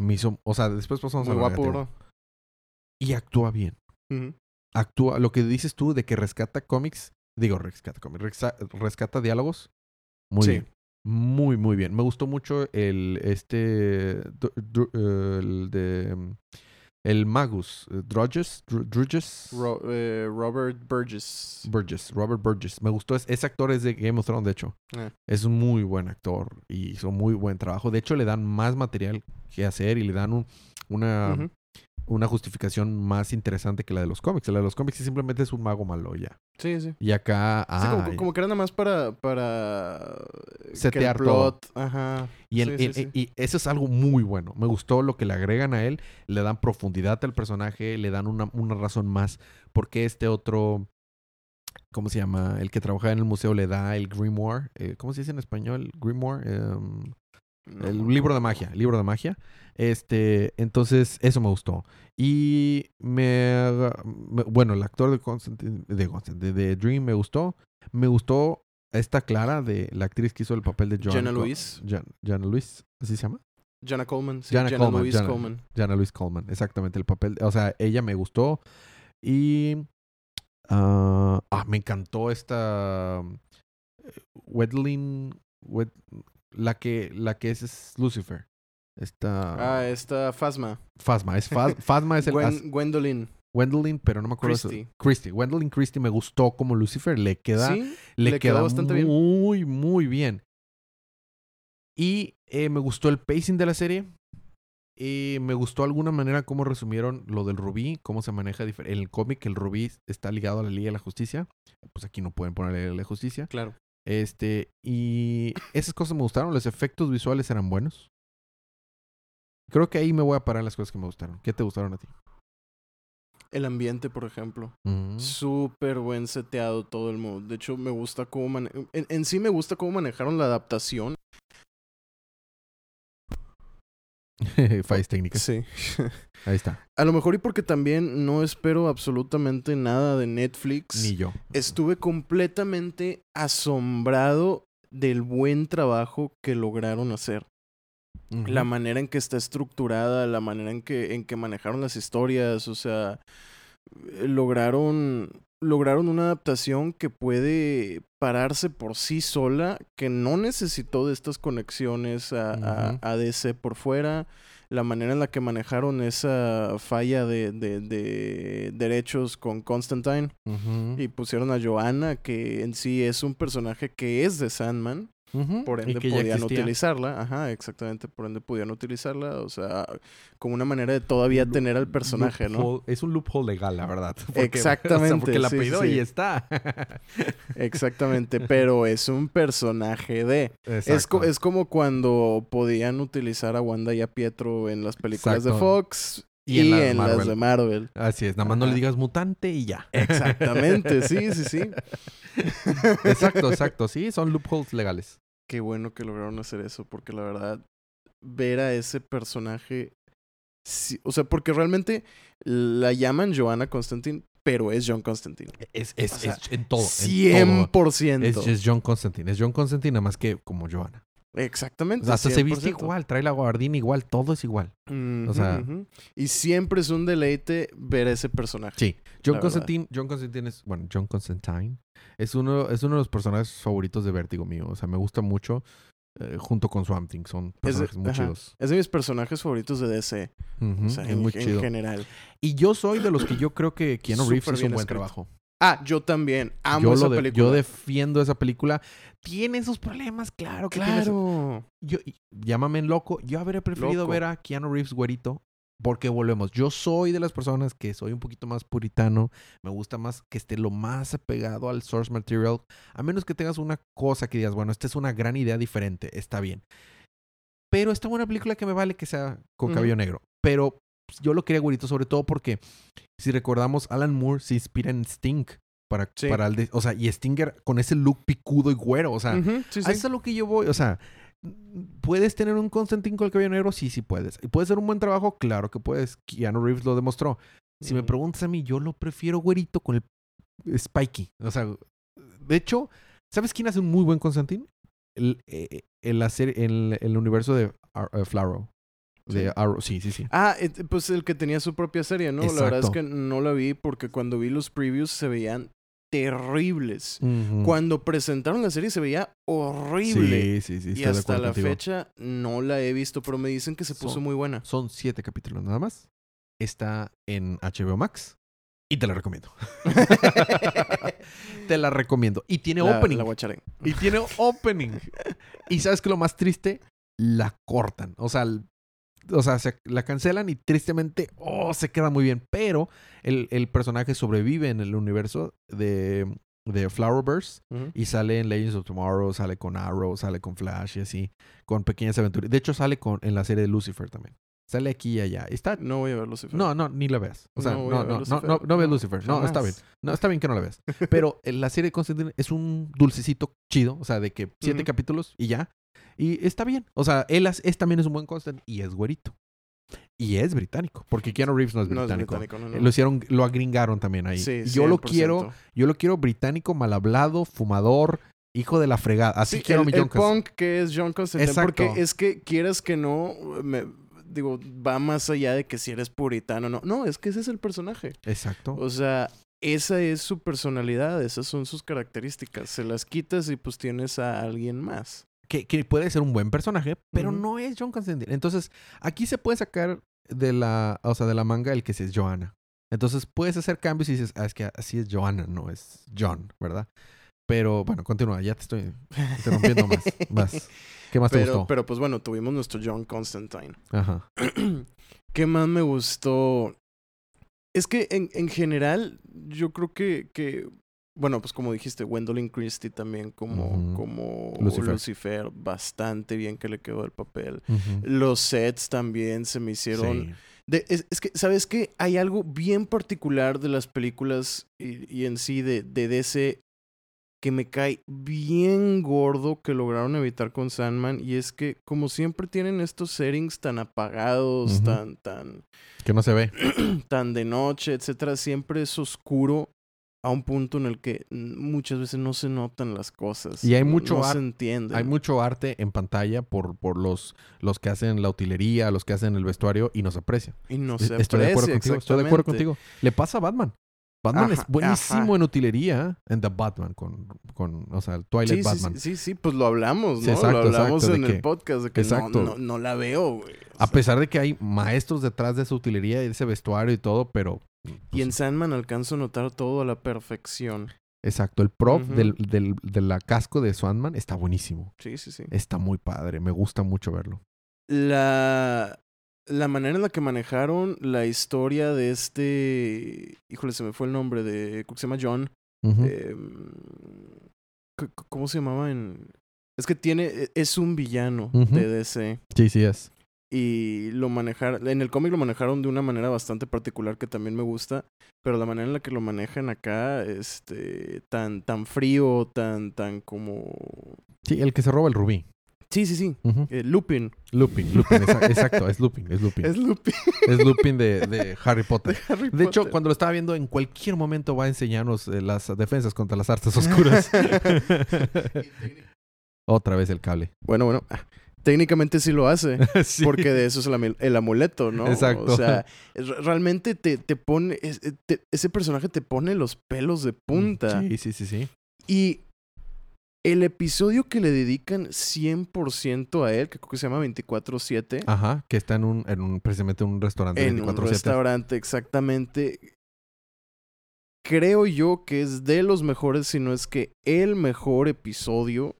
Me hizo, o sea, después pasamos Muy a guapo. Y actúa bien. Actúa, lo que dices tú de que rescata cómics, digo, rescata cómics, resca- rescata diálogos. Muy Sí. bien. Muy, muy bien. Me gustó mucho el, este, du- du- el de, mm, el Magus, eh, Drudges, Dru- Drudges, Ro- eh, Robert Burgess. Burgess, Robert Burgess. Me gustó, es- ese actor es de Game of Thrones, de hecho. Ah. Es un muy buen actor y hizo muy buen trabajo. De hecho, le dan más material que hacer y le dan un- una. Una justificación más interesante que la de los cómics. La de los cómics simplemente es un mago malo ya. Sí, sí. Y acá, Sí, como, como que era nada más para, para el Setear plot, Ajá. Y, el- Sí, el- sí, sí. y eso es algo muy bueno. Me gustó lo que le agregan a él. Le dan profundidad al personaje, le dan una, una razón más. Porque este otro, ¿cómo se llama? El que trabaja en el museo le da el Grimoire. eh, ¿Cómo se dice en español? Grimoire. em, No el libro de magia. Libro de magia. Este, entonces, eso me gustó. Y me, bueno, el actor de Constantine, de, Constantine, de, de Dream me gustó. Me gustó esta Clara de la actriz que hizo el papel de John. Jenna Co- Louise. Jan- Jana Luis, ¿así se llama? Jana Coleman. Sí, Jana Jana, Coleman, Louise Jana- Coleman. Jana Luis Coleman, exactamente el papel. O sea, ella me gustó y ah, ah, me encantó esta eh, Wedlin, Wed- la que la que es, es Lucifer. Esta Ah, esta Phasma. Fasma, es Fas- Fasma [LAUGHS] es el Gwen, Gwendolyn. Gwendolyn, pero no me acuerdo de su- Christie. Christie, Gwendolyn Christie me gustó como Lucifer, le queda Sí, le, le quedó queda bastante bien. muy, muy bien. Y eh, me gustó el pacing de la serie. Y me gustó de alguna manera cómo resumieron lo del rubí, cómo se maneja en el cómic. El rubí está ligado a la Liga de la Justicia. Pues aquí no pueden poner la Liga de la Justicia. claro. Este, y esas cosas me gustaron. Los efectos visuales eran buenos. Creo que ahí me voy a parar las cosas que me gustaron. ¿Qué te gustaron a ti? El ambiente, por ejemplo. Mm. Súper buen seteado todo el mundo. De hecho, me gusta cómo en sí me gusta cómo manejaron la adaptación. [LAUGHS] Fallas técnicas. Sí. Ahí está. A lo mejor y porque también no espero absolutamente nada de Netflix. Ni yo. Estuve completamente asombrado del buen trabajo que lograron hacer. La manera en que está estructurada, la manera en que, en que manejaron las historias, o sea, eh, lograron, lograron una adaptación que puede pararse por sí sola, que no necesitó de estas conexiones a, a- Ujú. a DC por fuera, la manera en la que manejaron esa falla de, de- de derechos con Constantine y pusieron a Joanna, que en sí es un personaje que es de Sandman. Por ende podían utilizarla, ajá, exactamente, por ende podían utilizarla, o sea, como una manera de todavía Loop- tener al personaje, ¿no? Es un loophole legal, la verdad. [LAUGHS] Porque, Exactamente, [LAUGHS] o sea, porque la sí, pidió sí. y está. [LAUGHS] Exactamente, pero es un personaje de... Es, co- es como cuando podían utilizar a Wanda y a Pietro en las películas de. Fox Y y, en las en de Marvel. Así es, nada más no le digas mutante y ya. Exactamente, [LAUGHS] sí, sí, sí. Exacto, exacto. Sí, son loopholes legales. qué bueno que lograron hacer eso, porque la verdad, ver a ese personaje, sí- o sea, porque realmente la llaman Joanna Constantine, pero es John Constantine. Es, es, O sea, es en todo. en todo. 100%. Es, es John Constantine. Es John Constantine, nada más que como Joanna. Exactamente. O sea, hasta se viste 100%. igual, trae la gabardina igual, todo es igual. O sea-. Y siempre es un deleite ver a ese personaje. Sí. John Constantine, John Constantine es, bueno, John Constantine es uno, es uno de los personajes favoritos de Vértigo mío. O sea, me gusta mucho eh, junto con Swamp Thing. Son de- personajes muy ajá. chidos. Es de mis personajes favoritos de DC. Ujú, o sea, es en, muy en chido. general. Y yo soy de los que yo creo que Keanu Reeves hizo un buen escrito. trabajo. Ah, yo también. Amo yo, esa de- película. yo defiendo esa película. Tiene sus problemas, claro que tiene Claro. Yo, llámame loco. Yo habría preferido Loco. ver a Keanu Reeves güerito. Porque volvemos. Yo soy de las personas que soy un poquito más puritano. Me gusta más que esté lo más apegado al source material. A menos que tengas una cosa que digas, bueno, esta es una gran idea diferente. Está bien. Pero esta buena película que me vale que sea con cabello negro. Pero pues, yo lo quería güerito sobre todo porque si recordamos, Alan Moore se inspira en Sting. Para, Sí. para el de- o sea, y Stinger con ese look picudo y güero. O sea, sí, a sí. eso es lo que yo voy. O sea, ¿puedes tener un Constantine con el cabello negro? Sí, sí puedes. ¿Y puedes hacer un buen trabajo? Claro que puedes. Keanu Reeves lo demostró. Si me Ujú. preguntas a mí, yo lo prefiero güerito con el Spikey. O sea, de hecho, ¿sabes quién hace un muy buen Constantine? El, eh, el hacer el, el universo de eh, Flarrow. De. Arrow. Sí, sí, sí. Ah, et- pues el que tenía su propia serie, ¿no? La verdad es Exacto. que no la vi porque cuando vi los previews se veían terribles. Ujú. Cuando presentaron la serie se veía horrible. Sí, sí, sí. y hasta la contigo. fecha no la he visto, pero me dicen que se puso Son- muy buena. Son siete capítulos nada más. Está en HBO Max. Y te la recomiendo. [LAUGHS] te la recomiendo. Y tiene La- opening. la guacharé. Y tiene opening. [LAUGHS] y sabes que lo más triste, la cortan. O sea, o sea, se- la cancelan y tristemente, oh, se queda muy bien. Pero el, el personaje sobrevive en el universo de, de Flowerverse y sale en Legends of Tomorrow, sale con Arrow, sale con Flash y así, con pequeñas aventuras. De hecho, sale con, en la serie de Lucifer también. Sale aquí y allá. Está No voy a ver Lucifer. no, no, ni la veas. O sea, No no, no, no, no, no, Lucifer. No, está bien. No, está bien que no la veas. [LAUGHS] Pero eh, la serie de Constantine es un dulcecito chido. O sea, de que siete capítulos y ya. Y está bien. O sea, él as- es, también es un buen Constantine y es güerito. Y es británico. Porque Keanu Reeves no es No es británico. británico, no, no. Eh, Lo hicieron, lo agringaron también ahí. Sí, yo lo 100%. quiero, yo lo quiero británico, mal hablado, fumador, hijo de la fregada. Así Sí, quiero el, mi el John Constantine. punk que es John Constantine. Porque es que quieras que no, me- digo, va más allá de que si eres puritano no. No, es que ese es el personaje. Exacto. O sea, esa es su personalidad, esas son sus características. Se las quitas y pues tienes a alguien más. Que, que puede ser un buen personaje, pero no es John Constantine. Entonces, aquí se puede sacar de la, o sea, de la manga el que sí es Joanna. Entonces, puedes hacer cambios y dices, ah, es que así es Joanna, no es John, ¿verdad? Pero bueno, continúa, ya te estoy interrumpiendo más. [LAUGHS] más. ¿Qué más te gustó? pero pues bueno, tuvimos nuestro John Constantine. Ajá. [CLEARS THROAT] ¿Qué más me gustó? Es que en, en general, yo creo que, que, bueno, pues como dijiste, Gwendolyn Christie también como, como Lucifer. Lucifer. bastante bien que le quedó el papel. Los sets también se me hicieron... Sí. De- es, es que, ¿sabes qué? Hay algo bien particular de las películas y, y en sí de, de DC que me cae bien gordo que lograron evitar con Sandman y es que como siempre tienen estos settings tan apagados, tan, tan, Que no se ve. [CLEARS THROAT] tan de noche, etcétera, siempre es oscuro a un punto en el que muchas veces no se notan las cosas. Y hay mucho no ar- se entiende. Hay mucho arte en pantalla por, por los, los que hacen la utilería, los que hacen el vestuario y no se aprecia. y no Es- se estoy de acuerdo contigo. Estoy de acuerdo contigo. Le pasa a Batman. Batman es buenísimo ajá. en utilería en The Batman con, con o sea, el Twilight Sí, Batman. sí, sí, sí, pues lo hablamos, Sí, ¿no? exacto, lo hablamos exacto, en el que- podcast de que no, exacto. no, no la veo, güey. O A pesar de que hay maestros detrás de esa utilería y de ese vestuario y todo, pero... y pues, en Sandman alcanzo a notar todo a la perfección. Exacto, el prop del, del, de la casco de Sandman está buenísimo. Sí, sí, sí. Está muy padre, me gusta mucho verlo. La, la manera en la que manejaron la historia de este... Híjole, se me fue el nombre de... Se llama John. Em, ¿Cómo se llamaba en...? Es que tiene... e, Es un villano de DC. Sí, sí es. Y lo manejaron, en el cómic lo manejaron de una manera bastante particular que también me gusta, pero la manera en la que lo manejan acá, este, tan, tan frío, tan, tan como, Sí, el que se roba el rubí. Sí, sí, sí. Ujú. Eh, Lupin. Lupin, Lupin, exa- exacto, es Lupin, es Lupin. Es Lupin Es Lupin de, de Harry Potter. [LAUGHS] de Harry De hecho, Potter. cuando lo estaba viendo, en cualquier momento va a enseñarnos eh, las defensas contra las artes oscuras. [LAUGHS] Otra vez el cable. Bueno, bueno. Técnicamente sí lo hace. [LAUGHS] Sí. Porque de eso es el, amuleto, ¿no? Exacto. O sea, realmente te, te pone. es- eh, te- ese personaje te pone los pelos de punta. Sí, sí, sí, sí. Y el episodio que le dedican 100% a él, que creo que se llama 24-7, Ajá, que está en un, en un precisamente un restaurante en un 24/7. restaurante, exactamente. Creo yo que es de los mejores, si no es que el mejor episodio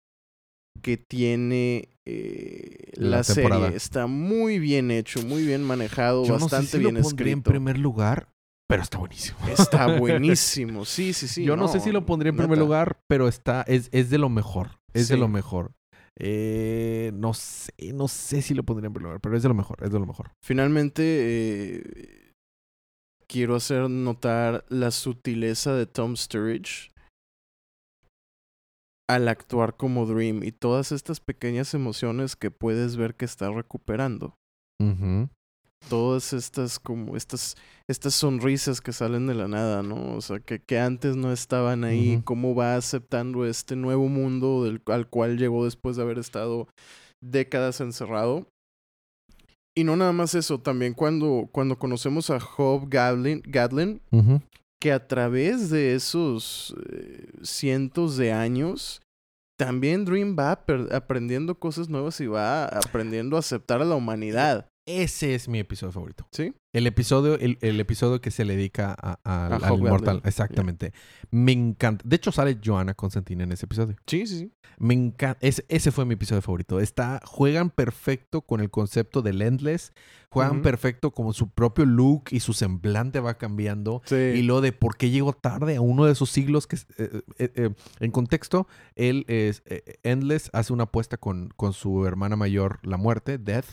que tiene eh, la, serie. Está muy bien hecho, muy bien manejado, Yo no sé bastante si bien lo pondría en escrito. primer lugar, pero está buenísimo. Está [LAUGHS] buenísimo, sí, sí, sí. Yo no, sé si lo pondría en primer lugar, pero está, es, es de lo mejor. Es de lo mejor. Eh, no sé, no sé si lo pondría en primer lugar, pero es de lo mejor, es de lo mejor. Finalmente, eh, quiero hacer notar la sutileza de Tom Sturridge al actuar como Dream y todas estas pequeñas emociones que puedes ver que está recuperando. Todas estas como estas estas sonrisas que salen de la nada, ¿no? O sea, que, que antes no estaban ahí, cómo va aceptando este nuevo mundo del, al cual llegó después de haber estado décadas encerrado. Y no nada más eso, también cuando, cuando conocemos a Job Gadlin. Que a través de esos eh, cientos de años, también Dream va aprendiendo cosas nuevas y va aprendiendo a aceptar a la humanidad. Ese es mi episodio favorito. ¿Sí? El episodio, el, el episodio que se le dedica a, a- A al inmortal. Exactamente. Me encanta. De hecho, sale Joanna Constantine en ese episodio. Sí, sí, sí. Me encanta. Ese, ese fue mi episodio favorito. Está, juegan perfecto con el concepto del Endless. Juegan perfecto como su propio look y su semblante va cambiando. Sí. Y lo de por qué llegó tarde a uno de esos siglos que... eh, eh, eh, en contexto, él es... Endless hace una apuesta con, con su hermana mayor, la muerte, Death,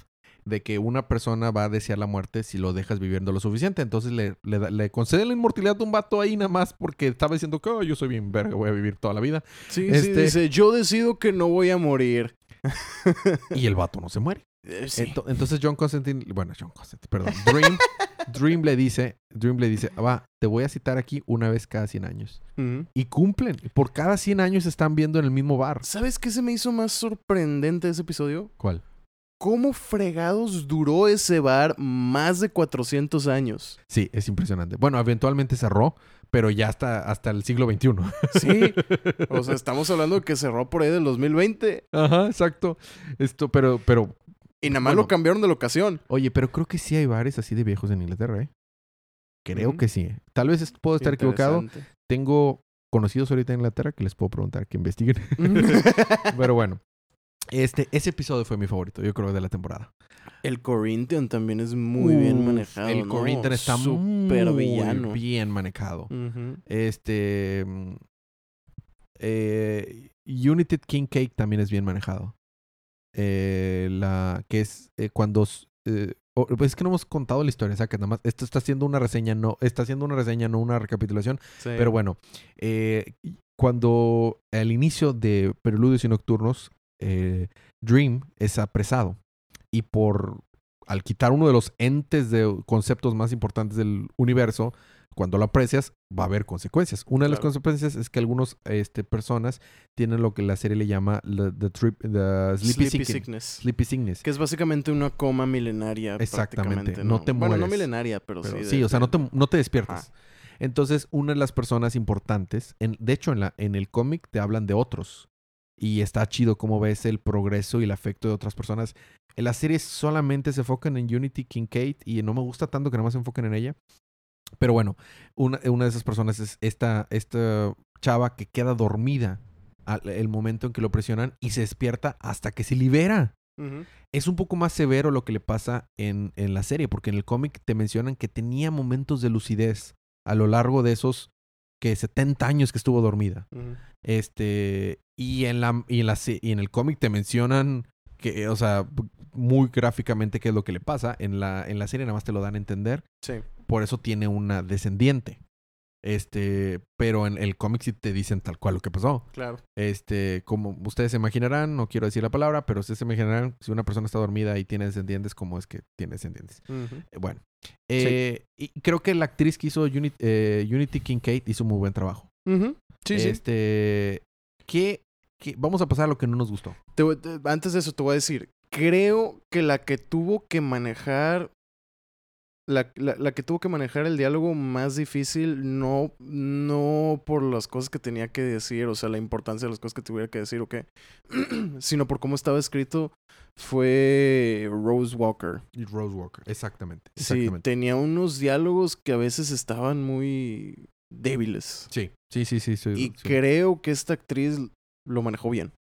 de que una persona va a desear la muerte si lo dejas viviendo lo suficiente. Entonces le, le, concede la inmortalidad a un vato ahí nada más porque estaba diciendo que "Oh, yo soy bien verga, voy a vivir toda la vida. Sí, sí, Este- dice, yo decido que no voy a morir. [LAUGHS] Y el vato no se muere. Eh, sí. Ento- entonces John Constantine, bueno, John Constantine, perdón, Dream, [LAUGHS] Dream le dice, Dream le dice, va, te voy a citar aquí una vez cada 100 años. Y cumplen. Por cada 100 años están viendo en el mismo bar. ¿Sabes qué se me hizo más sorprendente de ese episodio? ¿Cuál? ¿Cómo fregados duró ese bar más de 400 años? Sí, es impresionante. Bueno, eventualmente cerró, pero ya hasta, hasta el siglo XXI. Sí. [LAUGHS] O sea, estamos hablando de que cerró por ahí del 2020 Ajá, exacto. Esto, pero, pero, y nada más Bueno. lo cambiaron de locación. oye, pero creo que sí hay bares así de viejos en Inglaterra, ¿eh? Creo que sí. Tal vez puedo estar equivocado. Tengo conocidos ahorita en Inglaterra que les puedo preguntar que investiguen. [LAUGHS] pero bueno. Este, ese episodio fue mi favorito, yo creo, de la temporada. El Corinthian también es muy bien manejado. El ¿no? Corinthian está súper muy villano. bien manejado. Este. eh, United King Cake también es bien manejado. Eh, la que es eh, cuando. pues es que no hemos contado la historia, o sea que nada más. Esto está haciendo una reseña, no. Está haciendo una reseña, no una recapitulación. Sí. Pero bueno, cuando al inicio de Preludios y Nocturnos, eh, Dream es apresado. Y por. Al quitar uno de los entes de conceptos más importantes del universo, cuando lo aprecias, va a haber consecuencias. Una de las consecuencias es que algunas este, personas tienen lo que la serie le llama la- the, trip, the sleepy, Sleepy sickness. Sleepy sickness. Que es básicamente una coma milenaria. Exactamente, prácticamente, no te Bueno, no mueres, milenaria, pero, Pero sí. sí, o sea, no te, no te despiertas. Entonces, una de las personas importantes, en, de hecho, en, la, en el cómic te hablan de otros. Y está chido cómo ves el progreso y el afecto de otras personas. En la serie solamente se enfocan en Unity Kincaid y no me gusta tanto que nada más se enfoquen en ella. Pero bueno, una, una de esas personas es esta, esta chava que queda dormida al el momento en que lo presionan y se despierta hasta que se libera es un poco más severo lo que le pasa en, en la serie, porque en el cómic te mencionan que tenía momentos de lucidez a lo largo de esos que 70 años que estuvo dormida. Este, y en la y en la y en el cómic te mencionan que, o sea, muy gráficamente qué es lo que le pasa. En la en la serie nada más te lo dan a entender, Sí. por eso tiene una descendiente. Este, pero en el cómic sí te dicen tal cual lo que pasó. Claro. Este, como ustedes se imaginarán, no quiero decir la palabra, pero ustedes se imaginarán si una persona está dormida y tiene descendientes, ¿cómo es que tiene descendientes? Eh, Bueno, eh, y creo que la actriz que hizo Uni- eh, Unity Kincaid hizo muy buen trabajo. Sí, sí. Este, ¿qué, qué- vamos a pasar a lo que no nos gustó. Te voy- te- antes de eso te voy a decir, creo que la que tuvo que manejar la, la, la que tuvo que manejar el diálogo más difícil, no, no por las cosas que tenía que decir, o sea, la importancia de las cosas que tuviera que decir o qué, [CLEARS THROAT] sino por cómo estaba escrito, fue Rose Walker. Rose Walker, exactamente. Sí, exactamente. tenía unos diálogos que a veces estaban muy débiles. Sí, sí, sí, sí. sí, Y sí. creo que esta actriz lo manejó bien.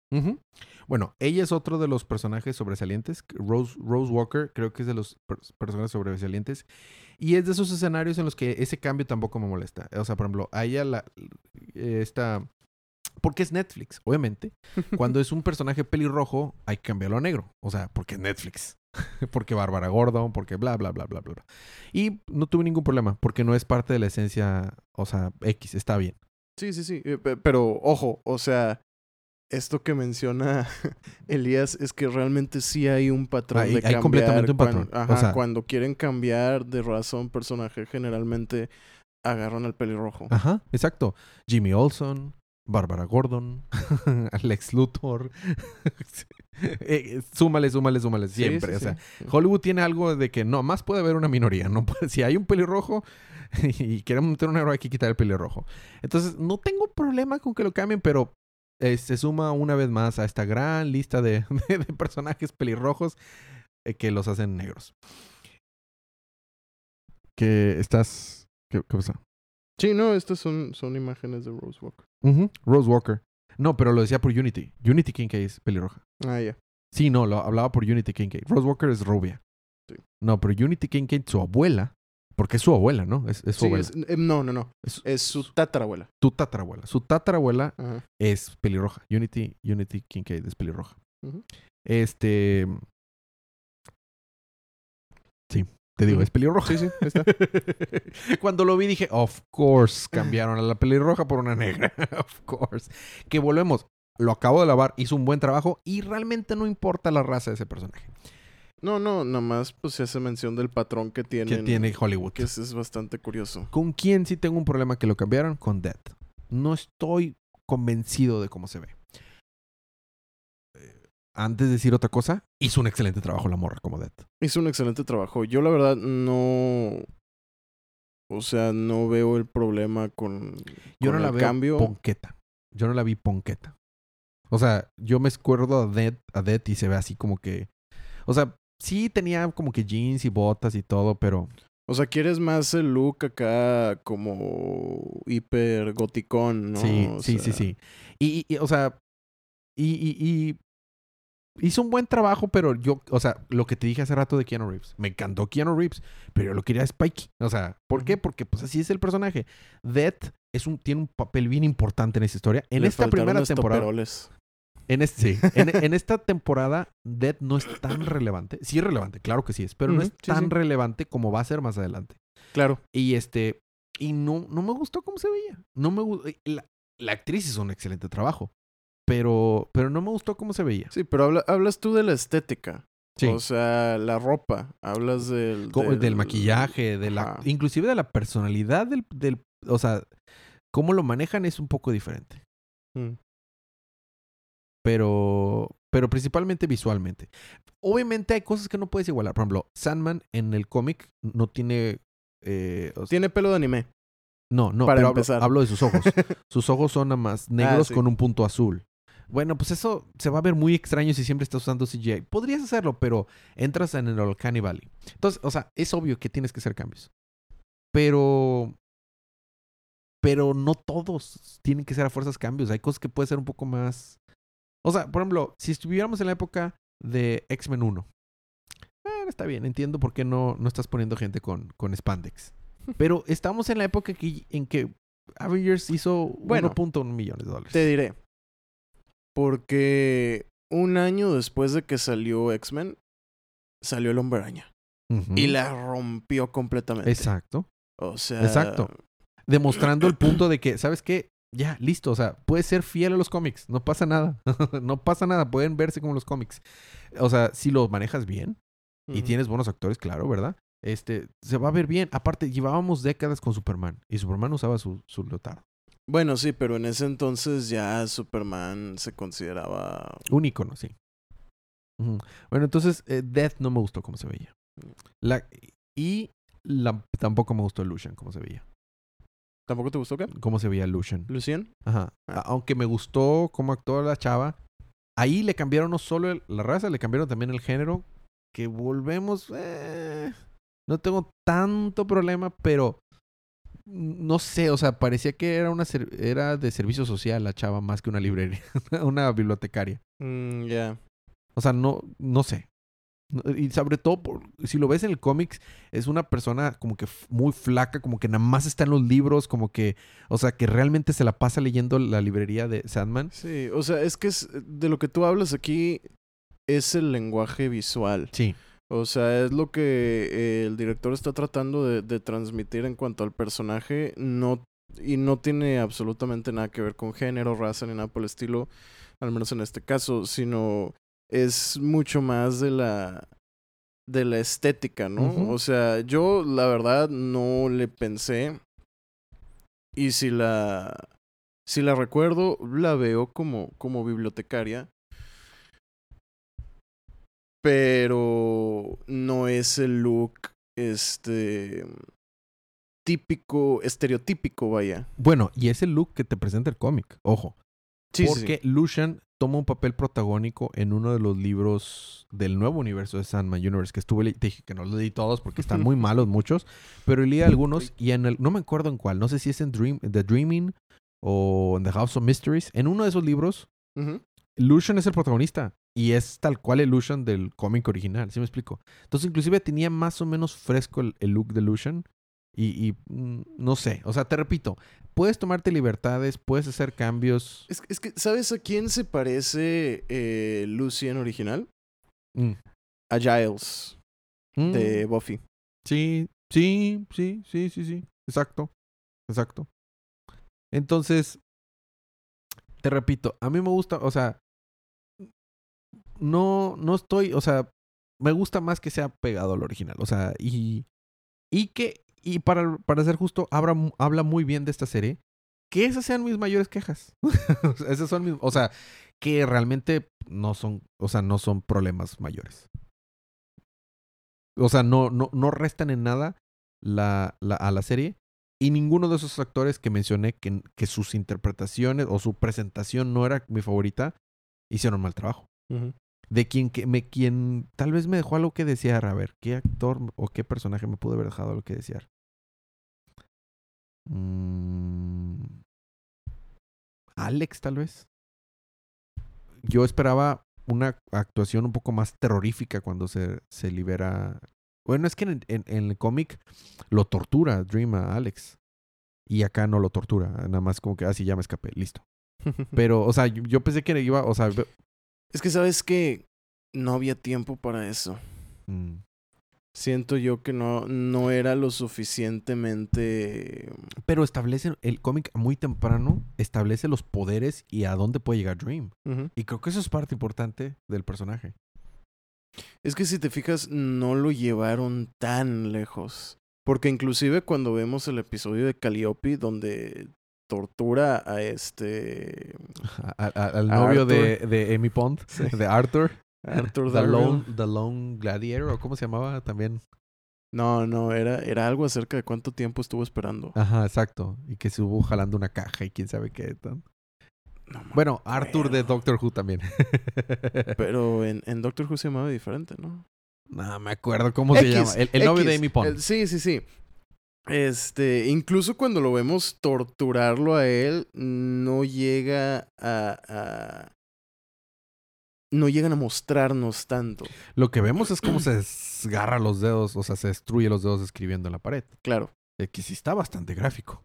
Bueno, ella es otro de los personajes sobresalientes. Rose, Rose Walker creo que es de los per- personajes sobresalientes. Y es de esos escenarios en los que ese cambio tampoco me molesta. O sea, por ejemplo, a ella la... Esta... Porque es Netflix, obviamente. [LAUGHS] Cuando es un personaje pelirrojo, hay que cambiarlo a negro. O sea, porque es Netflix. [LAUGHS] porque Bárbara Gordon, porque bla, bla, bla, bla, bla. bla. Y no tuve ningún problema, porque no es parte de la esencia, o sea, X, está bien. Sí, sí, sí. eh, pe- Pero ojo, o sea, esto que menciona [LAUGHS] Elías es que realmente sí hay un patrón Hay- de hay cambiar. completamente un patrón. O ajá, sea- cuando quieren cambiar de un personaje, generalmente agarran al pelirrojo. Ajá, exacto. Jimmy Olson, Bárbara Gordon, [LAUGHS] Alex Luthor. [LAUGHS] Eh, súmale, súmale, súmale, Sí, siempre. sí, o sea, sí. Hollywood tiene algo de que no, más puede haber una minoría. No [LAUGHS] puede- si hay un pelirrojo [LAUGHS] y queremos meter un negro, hay que quitar el pelirrojo. Entonces, no tengo problema con que lo cambien, pero eh, se suma una vez más a esta gran lista de, de- de personajes pelirrojos eh, que los hacen negros. Que estás. ¿Qué, qué pasa? Sí, no, estas son, son imágenes de Rose Walker. Rose Walker. No, pero lo decía por Unity. Unity Kincaid es pelirroja. Ah, ya. Sí, no, lo hablaba por Unity Kincaid. Rose Walker es rubia. Sí. No, pero Unity Kincaid, su abuela, porque es su abuela, ¿no? Es, es su Sí, abuela. es- eh, no, no, no. Es, Es su tatarabuela. tu tatarabuela. Su tatarabuela Ajá. es pelirroja. Unity, Unity Kincaid es pelirroja. Este. Te digo, es pelirroja. Sí, sí, está. [LAUGHS] Cuando lo vi dije, of course, cambiaron a la pelirroja por una negra. [LAUGHS] of course. Que volvemos. Lo acabo de lavar, hizo un buen trabajo y realmente no importa la raza de ese personaje. No, no, nada más pues se hace mención del patrón que tiene. Que tiene Hollywood. Que es, es bastante curioso. ¿Con quién sí tengo un problema que lo cambiaron? Con Dead. No estoy convencido de cómo se ve. Antes de decir otra cosa, hizo un excelente trabajo la morra como Dead. Hizo un excelente trabajo. Yo la verdad no... O sea, no veo el problema con, Yo con no la el veo cambio. ponqueta. Yo no la vi ponqueta. O sea, yo me acuerdo a Dead, a Dead y se ve así como que... O sea, sí tenía como que jeans y botas y todo, pero... O sea, quieres más el look acá como hiper goticón, ¿no? sí, O sí, sí, sea, sí. Y, y- y, o sea, y, y- y hizo un buen trabajo, pero yo, o sea, lo que te dije hace rato de Keanu Reeves, me encantó Keanu Reeves, pero yo lo quería Spike. O sea, ¿por qué? Porque pues así es el personaje. Death es un, tiene un papel bien importante en esta historia. En le esta primera temporada, toperoles. en, este, sí, en, [LAUGHS] en esta temporada, Death no es tan relevante. Sí es relevante, claro que sí es, pero no es sí, tan sí. relevante como va a ser más adelante. Claro. Y este, y no, no me gustó cómo se veía. No me la, la actriz hizo un excelente trabajo. Pero, pero no me gustó cómo se veía. Sí, pero habla- hablas tú de la estética. Sí. O sea, la ropa. Hablas del... Del, maquillaje, de la, inclusive de la personalidad del, del, o sea, cómo lo manejan es un poco diferente. Mm. Pero, pero principalmente visualmente. Obviamente hay cosas que no puedes igualar. Por ejemplo, Sandman en el cómic no tiene, eh, o sea, Tiene pelo de anime. no, no, para pero hablo, empezar. hablo de sus ojos. [LAUGHS] Sus ojos son nada más negros sí. con un punto azul. Bueno, pues eso se va a ver muy extraño si siempre estás usando CGI. Podrías hacerlo, pero entras en el Uncanny Valley. Entonces, o sea, es obvio que tienes que hacer cambios. Pero... Pero no todos tienen que ser a fuerzas cambios. Hay cosas que puede ser un poco más... O sea, por ejemplo, si estuviéramos en la época de X-Men 1. Bueno, está bien, entiendo por qué no, no estás poniendo gente con, con spandex. [LAUGHS] Pero estamos en la época que, en que Avengers hizo Bueno, 1.1 millones de dólares. Te diré. Porque un año después de que salió X-Men, salió el Hombre Araña. Y la rompió completamente. Exacto. O sea. Exacto. demostrando el punto de que, ¿sabes qué? Ya, listo, o sea, puedes ser fiel a los cómics, no pasa nada, [LAUGHS] no pasa nada, pueden verse como los cómics. O sea, si los manejas bien y tienes buenos actores, claro, ¿verdad? Este, se va a ver bien. Aparte, llevábamos décadas con Superman y Superman usaba su, su leotardo. Bueno, sí, pero en ese entonces ya Superman se consideraba... Un icono, sí. Bueno, entonces, eh, Death no me gustó cómo se veía. La, y la, tampoco me gustó Lucian cómo se veía. ¿Tampoco te gustó qué? Cómo se veía Lucian. ¿Lucien? Ajá. Ah. Aunque me gustó cómo actuó la chava, ahí le cambiaron no solo el- la raza, le cambiaron también el género. Que volvemos. eh, no tengo tanto problema, pero. No sé, o sea, parecía que era una ser- era de servicio social la chava más que una librería, [LAUGHS] una bibliotecaria. Mm, ya. O sea, no, no sé. Y sobre todo, por, si lo ves en el cómics, es una persona como que muy flaca, como que nada más está en los libros, como que, o sea, que realmente se la pasa leyendo la librería de Sandman. Sí, o sea, es que es, de lo que tú hablas aquí es el lenguaje visual. Sí. O sea, es lo que eh, el director está tratando de, de transmitir en cuanto al personaje. No, y no tiene absolutamente nada que ver con género, raza ni nada por el estilo. Al menos en este caso. Sino es mucho más de la de la estética, ¿no? O sea, yo la verdad no le pensé. Y si la si la recuerdo, la veo como, como bibliotecaria. Pero no es el look este típico, estereotípico, vaya. Bueno, y es el look que te presenta el cómic, ojo. Sí, sí, porque Lucian toma un papel protagónico en uno de los libros del nuevo universo de Sandman Universe, que estuve, te dije que no los leí todos porque están muy [LAUGHS] malos muchos, pero leí algunos y en el, no me acuerdo en cuál, no sé si es en Dream, The Dreaming o en The House of Mysteries, en uno de esos libros. Lucian es el protagonista y es tal cual el Lucian del cómic original, ¿sí me explico? Entonces inclusive tenía más o menos fresco el, el look de Lucian y, y, mm, no sé, o sea, te repito, puedes tomarte libertades, puedes hacer cambios. Es, es que, ¿sabes a quién se parece eh, Lucien original? Mm. A Giles Mm. de Buffy. Sí, sí, sí, sí, sí, sí. Exacto. Exacto. Entonces, te repito, a mí me gusta, o sea, no, no estoy, o sea, me gusta más que sea pegado al original, o sea, y, y que, y para, para ser justo, habla, habla muy bien de esta serie, que esas sean mis mayores quejas. [LAUGHS] Esas son mis, o sea, que realmente no son, o sea, no son problemas mayores. O sea, no, no, no restan en nada la, la- a la serie. Y ninguno de esos actores que mencioné que, que sus interpretaciones o su presentación no era mi favorita, hicieron mal trabajo. De quien, que me, quien tal vez me dejó algo que desear. A ver, ¿qué actor o qué personaje me pudo haber dejado algo que desear? Mm, Alex, tal vez. Yo esperaba una actuación un poco más terrorífica cuando se, se libera. Bueno, es que en, en- en el cómic lo tortura Dream a Alex. Y acá no lo tortura. Nada más como que, ah, sí, ya me escapé, listo. [LAUGHS] Pero, o sea, yo, yo pensé que iba, o sea, es que sabes que no había tiempo para eso. mm, Siento yo que no, no era lo suficientemente... pero establece el cómic muy temprano, establece los poderes y a dónde puede llegar Dream. Y creo que eso es parte importante del personaje. Es que si te fijas, no lo llevaron tan lejos. Porque inclusive cuando vemos el episodio de Calliope, donde tortura a este... [LAUGHS] A- a- al novio de, Arthur. de Amy Pond, Sí. [LAUGHS] de Arthur. Arthur [LAUGHS] the. Lone, the Lone Gladiator, o cómo se llamaba también. No, no, era, era algo acerca de cuánto tiempo estuvo esperando. Ajá, exacto. Y que se hubo jalando una caja y quién sabe qué. tan- No Bueno, Arthur de. Doctor Who también. Pero en, en Doctor Who se llamaba diferente, ¿no? no me acuerdo cómo se llama. El, el novio de. Amy Pond. El- sí, sí, sí. Este, incluso cuando lo vemos torturarlo a él, no llega a, a- no llegan a mostrarnos tanto. Lo que vemos es cómo se desgarra los dedos, o sea, se destruye los dedos escribiendo en la pared. Claro. Eh, que sí está bastante gráfico.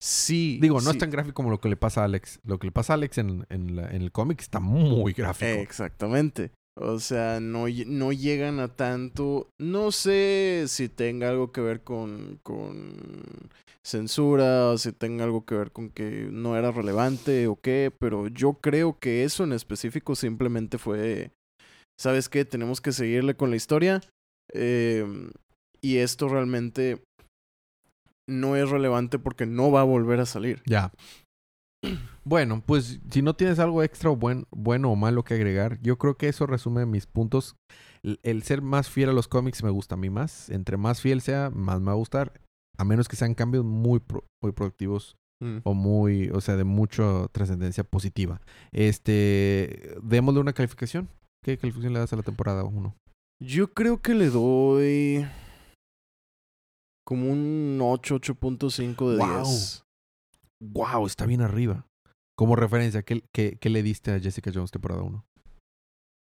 Sí. Digo, no sí. es tan gráfico como lo que le pasa a Alex. Lo que le pasa a Alex en, en la- en el cómic está muy gráfico. Exactamente. O sea, no, no llegan a tanto. No sé si tenga algo que ver con, con censura o si tenga algo que ver con que no era relevante o qué, pero yo creo que eso en específico simplemente fue, ¿sabes qué? Tenemos que seguirle con la historia. em, y esto realmente no es relevante porque no va a volver a salir. Ya. [CLEARS THROAT] Bueno, pues si no tienes algo extra o buen, bueno o malo que agregar, yo creo que eso resume mis puntos. El, el ser más fiel a los cómics me gusta a mí más. Entre más fiel sea, más me va a gustar. A menos que sean cambios muy, pro- muy productivos Mm. o muy, o sea, de mucha trascendencia positiva. Este, démosle una calificación. ¿Qué calificación le das a la temporada 1? Yo creo que le doy como un 8, 8.5 de Wow. 10. ¡Wow! Está bien arriba. Como referencia, ¿qué, qué, qué le diste a Jessica Jones temporada 1?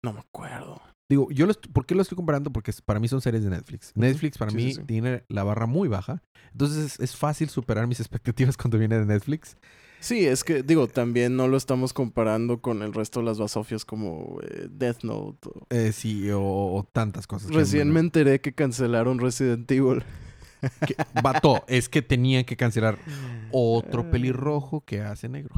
No me acuerdo. Digo, yo lo ¿por qué lo estoy comparando? Porque para mí son series de Netflix. Netflix para Sí, mí sí, sí. tiene la barra muy baja. Entonces es, es fácil superar mis [LAUGHS] expectativas cuando viene de Netflix. Sí, es que, digo, también no lo estamos comparando con el resto de las basofias como eh, Death Note. o- Eh, sí, o, o tantas cosas. Recién me enteré que cancelaron Resident Evil. [LAUGHS] que- Vato, es que tenían que cancelar [LAUGHS] otro pelirrojo que hace negro.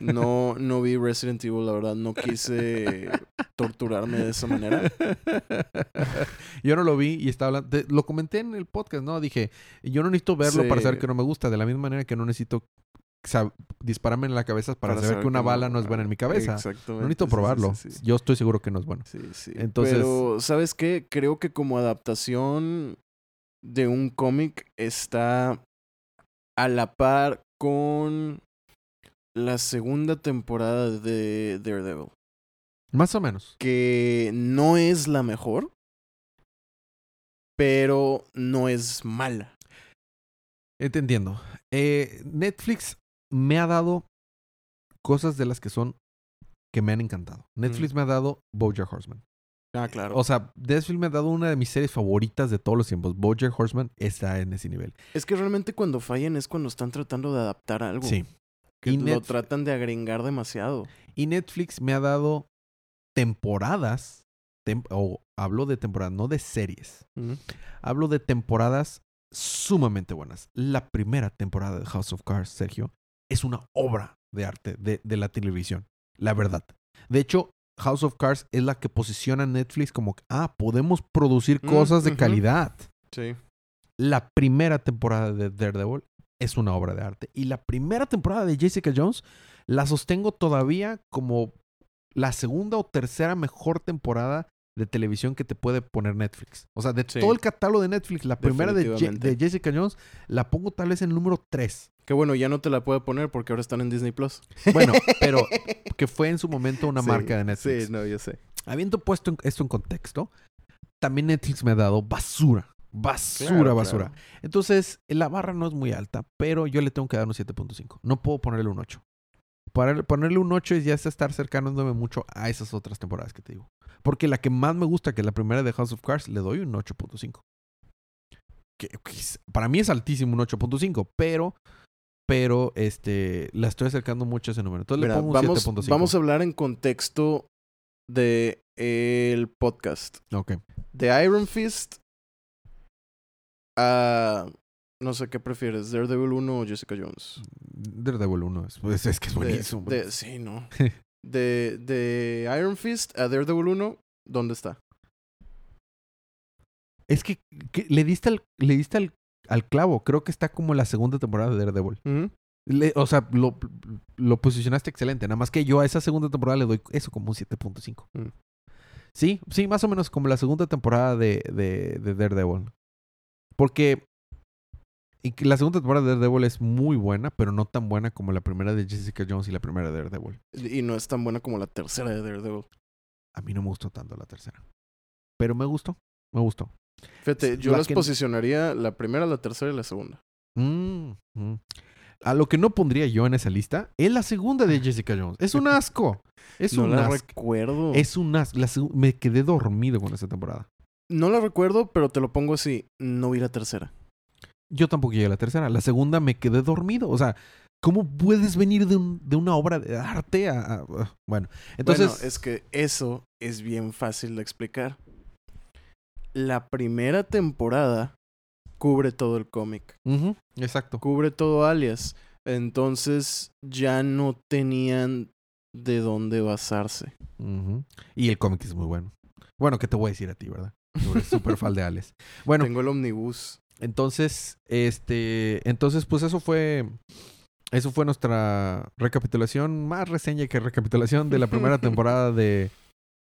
No, no vi Resident Evil, la verdad. No quise torturarme de esa manera. yo no lo vi y estaba hablando. de- lo comenté en el podcast, ¿no? Dije, yo no necesito verlo Sí. para saber que no me gusta. De la misma manera que no necesito dispararme en la cabeza para, saber, que una bala no es buena en mi cabeza. Exactamente. No necesito sí, probarlo. sí, sí. Yo estoy seguro que no es bueno. Sí, sí. Entonces- Pero, ¿sabes qué? Creo que como adaptación de un cómic está a la par con la segunda temporada de Daredevil. Más o menos. Que no es la mejor, pero no es mala. Entendiendo. Eh, Netflix me ha dado cosas de las que son que me han encantado. Netflix me ha dado Bojack Horseman. Ah, claro. O sea, Netflix me ha dado una de mis series favoritas de todos los tiempos. Bojack Horseman está en ese nivel. es que realmente cuando fallan es cuando están tratando de adaptar algo. Sí. Que Y lo tratan de agringar demasiado. Y Netflix me ha dado temporadas, tem- o hablo de temporadas, no de series. Hablo de temporadas sumamente buenas. La primera temporada de House of Cards, Sergio, es una obra de arte de, de la televisión. La verdad. De hecho, House of Cards es la que posiciona a Netflix como, ah, podemos producir Mm, cosas de calidad. Sí. La primera temporada de Daredevil es una obra de arte. Y la primera temporada de Jessica Jones la sostengo todavía como la segunda o tercera mejor temporada de televisión que te puede poner Netflix. O sea, de Sí. todo el catálogo de Netflix, la primera de, Je- Definitivamente. de Jessica Jones la pongo tal vez en el número 3. Que bueno, ya no te la puedo poner porque ahora están en Disney Plus. [LAUGHS] Bueno, pero que fue en su momento una Sí, marca de Netflix. Sí, no, yo sé. Habiendo puesto esto en contexto, también Netflix me ha dado basura. Basura, Claro, basura. claro. Entonces, la barra no es muy alta, pero yo le tengo que dar un 7.5. No puedo ponerle un 8. Para ponerle un 8 es ya es estar cercándome mucho a esas otras temporadas que te digo. Porque la que más me gusta, que es la primera de House of Cards, le doy un 8.5. Que, que para mí es altísimo un 8.5, pero pero este la estoy acercando mucho a ese número. Entonces Mira, le pongo un vamos, 7.5. vamos a hablar en contexto de el podcast. Ok. De Iron Fist a... No sé qué prefieres, Daredevil 1 o Jessica Jones. Daredevil 1 es, pues, es que es De- buenísimo. de- sí, no. [LAUGHS] de, de Iron Fist a Daredevil 1, ¿dónde está? Es que, que le diste, al, le diste al, al clavo. Creo que está como la segunda temporada de Daredevil. Le- o sea, lo, lo posicionaste excelente. Nada más que yo a esa segunda temporada le doy eso como un 7.5. Mm. Sí, sí, más o menos como la segunda temporada de, de, de Daredevil. Porque y la segunda temporada de Daredevil es muy buena, pero no tan buena como la primera de Jessica Jones y la primera de Daredevil. Y no es tan buena como la tercera de Daredevil. A mí no me gustó tanto la tercera. Pero me gustó, me gustó. Fíjate, yo La las que- posicionaría la primera, la tercera y la segunda. Mm, mm. A lo que no pondría yo en esa lista es la segunda de Jessica Jones. Es un [LAUGHS] asco. Es no un la asco. recuerdo. Es un asco. La me quedé dormido con esa temporada. No la recuerdo, pero te lo pongo así. No vi la tercera. Yo tampoco llegué a la tercera. La segunda me quedé dormido. O sea, ¿Cómo puedes venir de, un- de una obra de arte a... a- a- bueno, entonces... Bueno, es que eso es bien fácil de explicar. La primera temporada cubre todo el cómic, exacto. cubre todo Alias. Entonces ya no tenían de dónde basarse. Y el cómic es muy bueno. Bueno, ¿qué te voy a decir a ti, verdad? Súper fan de Alex. [LAUGHS] Bueno, Tengo el omnibus. entonces, este... Entonces, pues eso fue... Eso fue nuestra recapitulación, más reseña que recapitulación de la primera [LAUGHS] temporada de...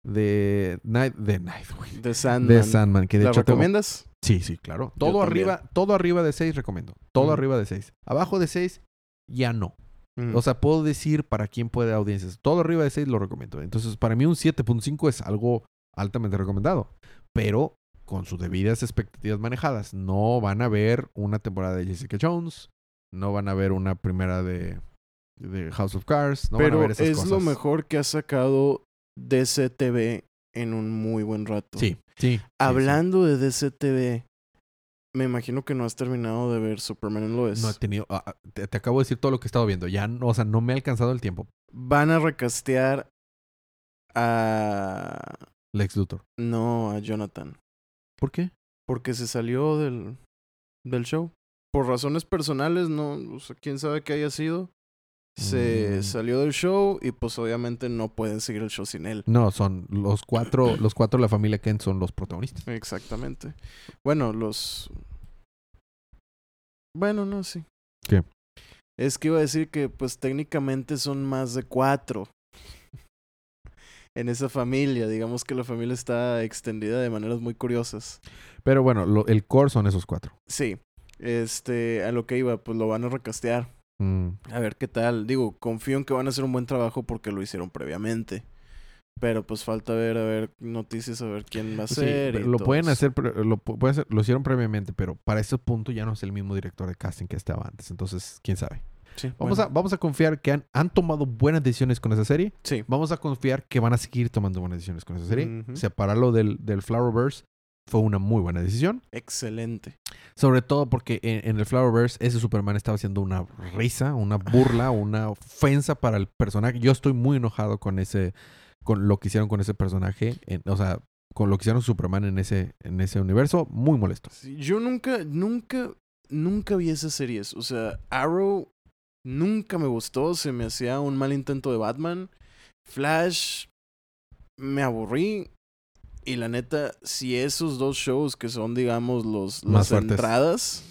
De Night... De Nightwing. De Sandman. De Sandman, que de ¿La hecho... tengo- recomiendas? Sí, sí, claro. Yo Todo también. arriba, todo arriba de 6 recomiendo. Todo arriba de 6. Abajo de 6, ya no. Mm. O sea, puedo decir para quién puede audiencias. Todo arriba de 6 lo recomiendo. Entonces, para mí un 7.5 es algo altamente recomendado. Pero con sus debidas expectativas manejadas. No van a ver una temporada de Jessica Jones. No van a ver una primera de, de House of Cards. No van a Pero ver esas es cosas. lo mejor que ha sacado DCTV en un muy buen rato. Sí, sí. sí, Hablando de DCTV, me imagino que no has terminado de ver Superman en sí. Lois. No he tenido... ah, ah, te, te acabo de decir todo lo que he estado viendo. Ya, no- o sea, no me ha alcanzado el tiempo. Van a recastear a... Lex Luthor. No, a Jonathan. ¿Por qué? Porque se salió del, del show. Por razones personales, no, o sea, quién sabe qué haya sido. Se Mm. salió del show y pues obviamente no pueden seguir el show sin él. No, son los cuatro, [CLEARS THROAT] los cuatro de la familia Kent son los protagonistas. Exactamente. Bueno, los... Bueno, no, sí. ¿Qué? Es que iba a decir que pues técnicamente son más de cuatro. [LAUGHS] en esa familia, digamos que la familia está extendida de maneras muy curiosas. Pero bueno, lo- el core son esos cuatro. Sí, este, a lo que iba, pues lo van a recastear. Mm. A ver qué tal. Digo, confío en que van a hacer un buen trabajo porque lo hicieron previamente. Pero pues falta ver, a ver, noticias, a ver quién va a Sí, ser. y lo pueden hacer, lo, pu- pueden hacer- lo hicieron previamente, pero para ese punto ya no es el mismo director de casting que estaba antes. Entonces, quién sabe. Sí, Vamos, bueno, a, vamos a confiar que han, han tomado buenas decisiones con esa serie. Sí. Vamos a confiar que van a seguir tomando buenas decisiones con esa serie. Ujú. Separarlo del, del Flowerverse fue una muy buena decisión. Excelente. Sobre todo porque en, en el Flowerverse ese Superman estaba haciendo una risa, una burla, [SIGHS] una ofensa para el personaje. Yo estoy muy enojado con ese, con lo que hicieron con ese personaje, en- o sea, con lo que hicieron Superman en ese, en ese universo, muy molesto. Sí, yo nunca, nunca, nunca vi esas series. O sea, Arrow nunca me gustó. Se me hacía un mal intento de Batman. Flash me aburrí. Y la neta, si esos dos shows que son, digamos, los, las entradas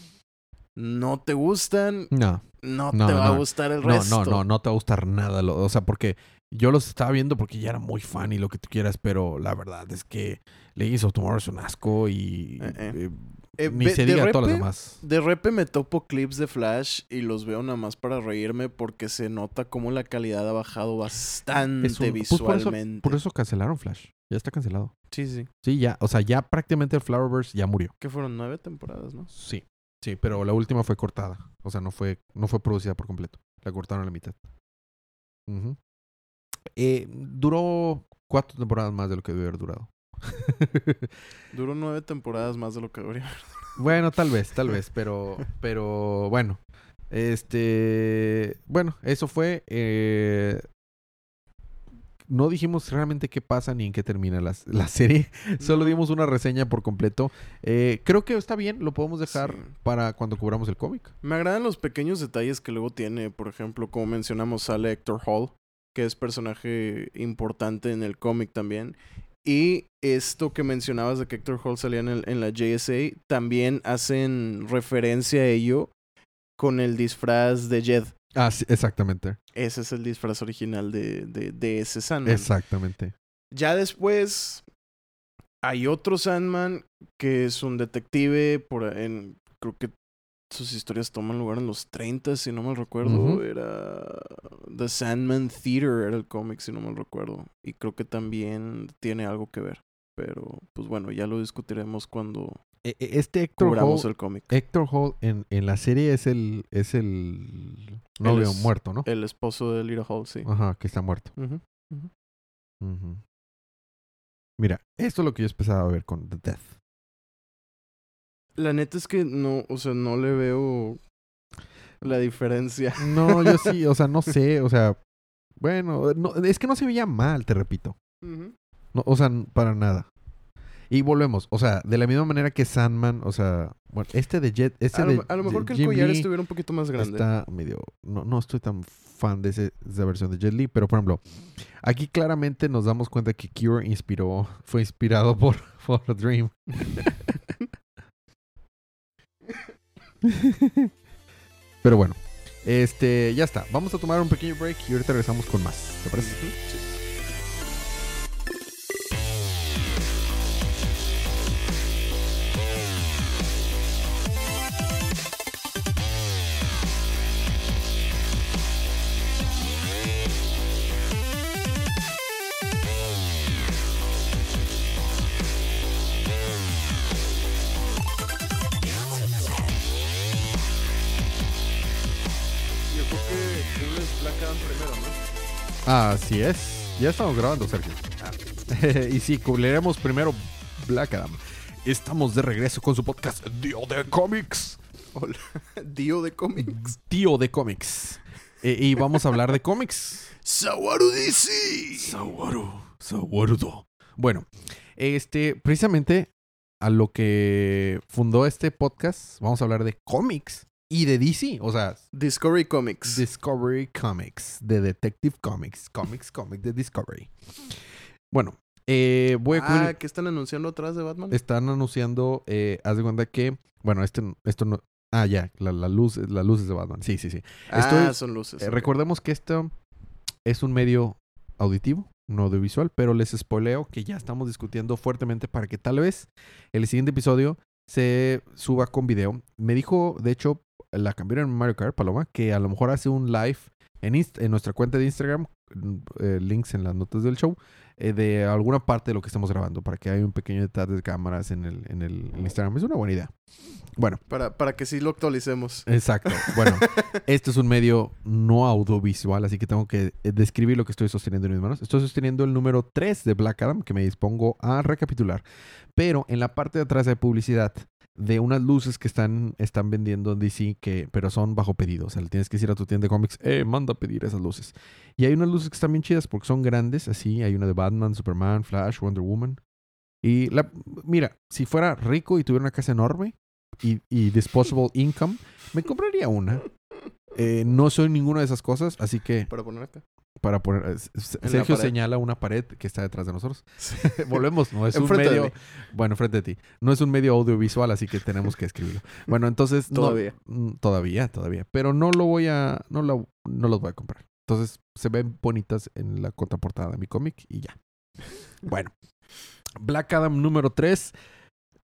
no te gustan, No, no, No, te va a no. gustar el no, resto. no, no, no te va a gustar nada. lo- o sea, porque yo los estaba viendo porque ya era muy fan y lo que tú quieras, pero la verdad es que Legends of Tomorrow es un asco y Eh, eh. eh, Eh, ni se diga todas las demás. De repente me topo clips de Flash y los veo nada más para reírme porque se nota como la calidad ha bajado bastante pues por eso- visualmente. Por eso cancelaron Flash. Ya está cancelado. Sí, sí. Sí, ya, o sea, ya prácticamente el Flowerverse ya murió. Que fueron nueve temporadas, ¿no? Sí, sí, pero la última fue cortada. O sea, no fue, no fue producida por completo. La cortaron a la mitad. Eh, duró cuatro temporadas más de lo que debió haber durado. [LAUGHS] Duró nueve temporadas más de lo que debería. bueno, tal vez, tal vez, [LAUGHS] pero, pero bueno. Este, bueno, eso fue. eh, no dijimos realmente qué pasa ni en qué termina la, la serie. [LAUGHS] Solo dimos una reseña por completo. Eh, creo que está bien, lo podemos dejar Sí. para cuando cubramos el cómic. Me agradan los pequeños detalles que luego tiene. Por ejemplo, como mencionamos, sale Hector Hall, que es personaje importante en el cómic también. Y esto que mencionabas de que Hector Hall salía en, el- en la JSA, también hacen referencia a ello con el disfraz de Jed. Ah, sí, exactamente. Ese es el disfraz original de, de, de ese Sandman. Exactamente. Ya después hay otro Sandman que es un detective por en creo que sus historias toman lugar en los 30 si no mal recuerdo, era The Sandman Theater era el cómic si no mal recuerdo y creo que también tiene algo que ver, pero pues bueno, ya lo discutiremos cuando E- e- Este Héctor Hall, el cómic. Héctor Hall en, en la serie es el es el novio es- muerto, ¿no? El esposo de Lira Hall, sí. Ajá, que está muerto. Mira, esto es lo que yo empezaba a ver con The Death. La neta es que no, o sea, no le veo La diferencia. [LAUGHS] No, yo sí, o sea, no sé, o sea, bueno, no, es que no se veía mal, te repito. No, o sea, para nada. Y volvemos, o sea, de la misma manera que Sandman, o sea, bueno, este de Jet, este a, lo, de, a lo mejor de que el Jim collar Lee estuviera un poquito más grande. está medio, no, no estoy tan fan de ese- esa versión de Jet Li, pero por ejemplo, aquí claramente nos damos cuenta que Cure inspiró, fue inspirado por, [LAUGHS] por Dream. [LAUGHS] pero bueno, este, ya está. Vamos a tomar un pequeño break y ahorita regresamos con más. ¿Te parece? Sí. Así es. Ya estamos grabando, Sergio. [LAUGHS] y sí, cubriremos primero Black Adam. Estamos de regreso con su podcast Dio de Comics. Hola. [LAUGHS] Dio de cómics. Tío de cómics. Eh, y vamos a hablar de cómics. Sawaru DC. Sawaru. Sawarudo. Bueno, este, precisamente a lo que fundó este podcast, vamos a hablar de cómics y de DC. O sea, Discovery Comics. Discovery Comics, de Detective Comics, Comics, Comics de Discovery. Bueno, eh, voy a cubrir- ah, ¿qué están anunciando atrás de Batman? Están anunciando, eh, haz de cuenta que, bueno, este, esto no, ah, ya, la, la luz, la luz es de Batman, sí, sí, sí. ah, estoy- son luces. Eh, recordemos que esto es un medio auditivo, no audiovisual, pero les spoileo que ya estamos discutiendo fuertemente para que tal vez el siguiente episodio se suba con video. Me dijo, de hecho, la cambiaron en Mario Kart, Paloma, que a lo mejor hace un live en, Inst- en nuestra cuenta de Instagram, mm, eh, links en las notas del show, eh, de alguna parte de lo que estamos grabando, para que haya un pequeño detalle de cámaras en el, en el Instagram. Es una buena idea. Bueno, Para, para que sí lo actualicemos. Exacto. Bueno, [LAUGHS] este es un medio no audiovisual, así que tengo que eh, describir lo que estoy sosteniendo en mis manos. Estoy sosteniendo el número 3 de Black Adam, que me dispongo a recapitular. Pero en la parte de atrás hay publicidad de unas luces que están, están vendiendo en DC, que, pero son bajo pedido. O sea, le tienes que decir a tu tienda de cómics, eh, manda a pedir esas luces. Y hay unas luces que están bien chidas porque son grandes, así. Hay una de Batman, Superman, Flash, Wonder Woman. Y la, mira, si fuera rico y tuviera una casa enorme y, y disposable income, me compraría una. Eh, no soy ninguna de esas cosas, así que Para poner acá. Para poner... eh, la Sergio señala una pared que está detrás de nosotros. [LAUGHS] [LAUGHS] Volvemos, no es un medio... Bueno, frente a ti. No es un medio audiovisual, así que tenemos que escribirlo. Bueno, entonces... Todavía. mm, todavía, todavía. Pero no lo voy a... No, lo, no los voy a comprar. Entonces, se ven bonitas en la contraportada de mi cómic y ya. Bueno. Black Adam número 3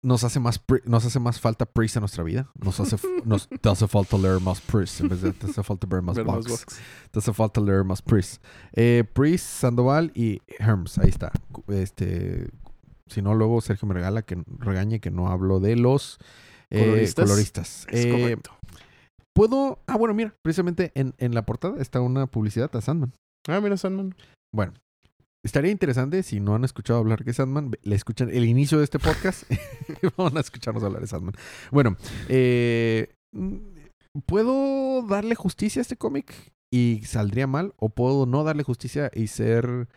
nos hace más nos hace más falta Priest en nuestra vida. Nos hace [LAUGHS] nos te hace falta leer más Priest en vez de te hace falta ver más Ver más Bugs. box. Te hace falta leer más Priest. Eh, Priest, Sandoval y Herms. Ahí está. Este, si no, luego Sergio me regala que regañe que no hablo de los eh, Coloristas. coloristas. Es Eh, correcto. Puedo. Ah, bueno, mira, precisamente en, en la portada está una publicidad a Sandman. Ah, mira, Sandman. Bueno, estaría interesante si no han escuchado hablar de Sandman, le escuchan el inicio de este podcast [LAUGHS] y van a escucharnos hablar de Sandman. Bueno, eh, mm, ¿puedo darle justicia a este cómic y saldría mal? ¿O puedo no darle justicia y ser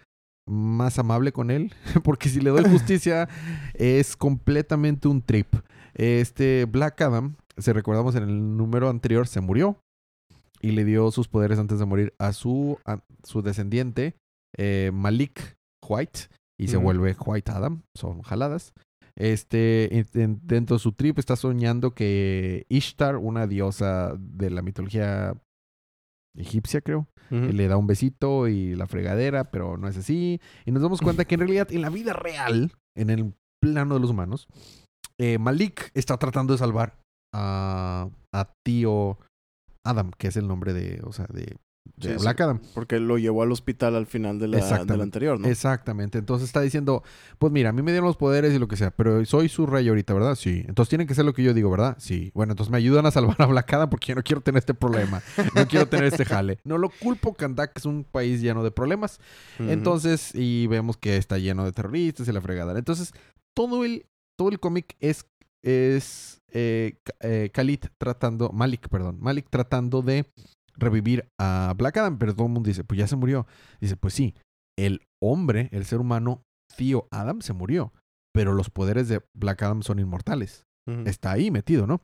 más amable con él? [LAUGHS] Porque si le doy [LAUGHS] justicia es completamente un trip. Este Black Adam, si recordamos en el número anterior, se murió y le dio sus poderes antes de morir a su, a su descendiente, eh, Malik White, y se vuelve White Adam. Son jaladas. Este, en- en- dentro de su trip está soñando que Ishtar, una diosa de la mitología egipcia, creo, le da un besito y la fregadera, pero no es así. Y nos damos cuenta que en realidad, en la vida real, en el plano de los humanos, eh, Malik está tratando de salvar a, a tío Adam, que es el nombre de, o sea, de, de Sí, sí. Black Adam. Porque lo llevó al hospital al final de la, anterior, ¿no? Exactamente. Entonces está diciendo, pues mira, a mí me dieron los poderes y lo que sea, pero soy su rey ahorita, ¿verdad? Sí. Entonces tienen que ser lo que yo digo, ¿verdad? Sí. Bueno, entonces me ayudan a salvar a Black Adam porque yo no quiero tener este problema. No quiero tener este jale. No lo culpo, Kandak es un país lleno de problemas. Entonces, y vemos que está lleno de terroristas y la fregada. Entonces, todo el, todo el cómic es es eh, eh, Khalid tratando, Malik, perdón, Malik tratando de revivir a Black Adam, pero todo el mundo dice, pues ya se murió. Dice, pues sí, el hombre, el ser humano, Tío Adam se murió, pero los poderes de Black Adam son inmortales. Está ahí metido, ¿no?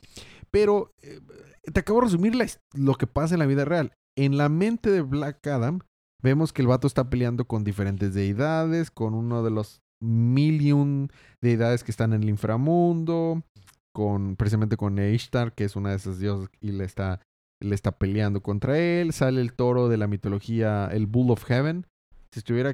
Pero eh, te acabo de resumir la lo que pasa en la vida real. En la mente de Black Adam, vemos que el vato está peleando con diferentes deidades, con uno de los mil y un deidades que están en el inframundo, con precisamente con Ishtar, que es una de esas diosas, y le está, le está peleando contra él. Sale el toro de la mitología, el Bull of Heaven. Si estuviera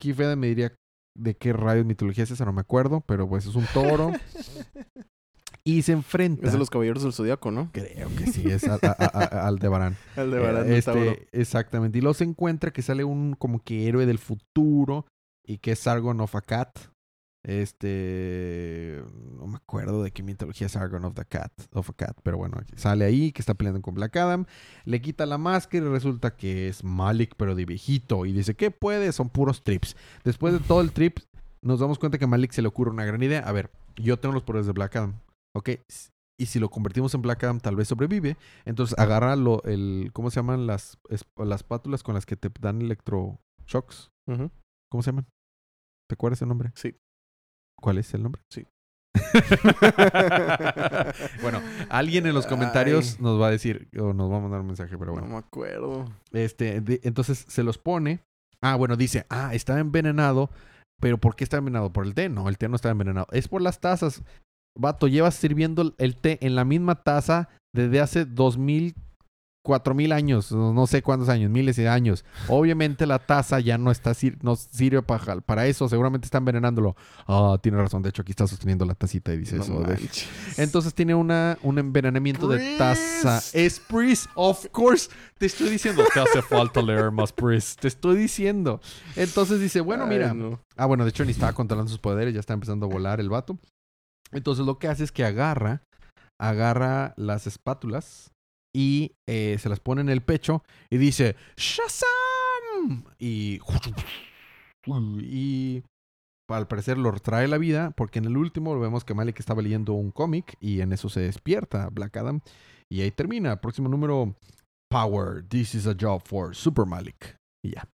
aquí, Fede me diría de qué rayos mitología es esa, no me acuerdo, pero pues es un toro. [LAUGHS] y se enfrenta. Es de los caballeros del zodiaco, ¿no? Creo que sí, es a- a- a- a- Aldebarán. De [LAUGHS] Eh, este, exactamente. Y luego se encuentra que sale un como que héroe del futuro y que es Sargon of Akkad. Este. No me acuerdo de qué mitología es Sargon of the Cat. Of Akkad, pero bueno, sale ahí que está peleando con Black Adam. Le quita la máscara y resulta que es Malik, pero de viejito. Y dice, ¿qué puede? Son puros trips. Después de todo el trip, nos damos cuenta que a Malik se le ocurre una gran idea. A ver, yo tengo los poderes de Black Adam. ¿Ok? Y si lo convertimos en Black Adam, tal vez sobrevive. Entonces agarra lo, el, ¿cómo se llaman las, es- las pátulas con las que te dan electroshocks? Ujú. ¿Cómo se llaman? ¿Te acuerdas el nombre? Sí. ¿Cuál es el nombre? Sí. [LAUGHS] bueno, alguien en los comentarios Ay. nos va a decir o nos va a mandar un mensaje, pero bueno. No me acuerdo. Este, de- entonces se los pone. Ah, bueno, dice, ah, está envenenado. Pero ¿por qué está envenenado? ¿Por el té? No, el té no está envenenado. Es por las tazas. Vato, llevas sirviendo el té en la misma taza desde hace dos mil, cuatro mil años, no sé cuántos años, miles de años. Obviamente la taza ya no está sir- no sirve para, para eso, seguramente está envenenándolo. Ah, tiene razón, de hecho aquí está sosteniendo la tacita y dice No eso. manches. entonces tiene una, un envenenamiento de taza. Es Priest, of course. Te estoy diciendo, te hace falta leer más Priest. Te estoy diciendo. Entonces dice, bueno, Ay, mira. no. Ah, bueno, de hecho ni estaba controlando sus poderes, ya está empezando a volar el vato. Entonces lo que hace es que agarra, agarra las espátulas y eh, se las pone en el pecho y dice, ¡Shazam! Y, y al parecer lo trae la vida porque en el último vemos que Malik estaba leyendo un cómic y en eso se despierta Black Adam y ahí termina. Próximo número, Power, this is a job for Super Malik. Y ya.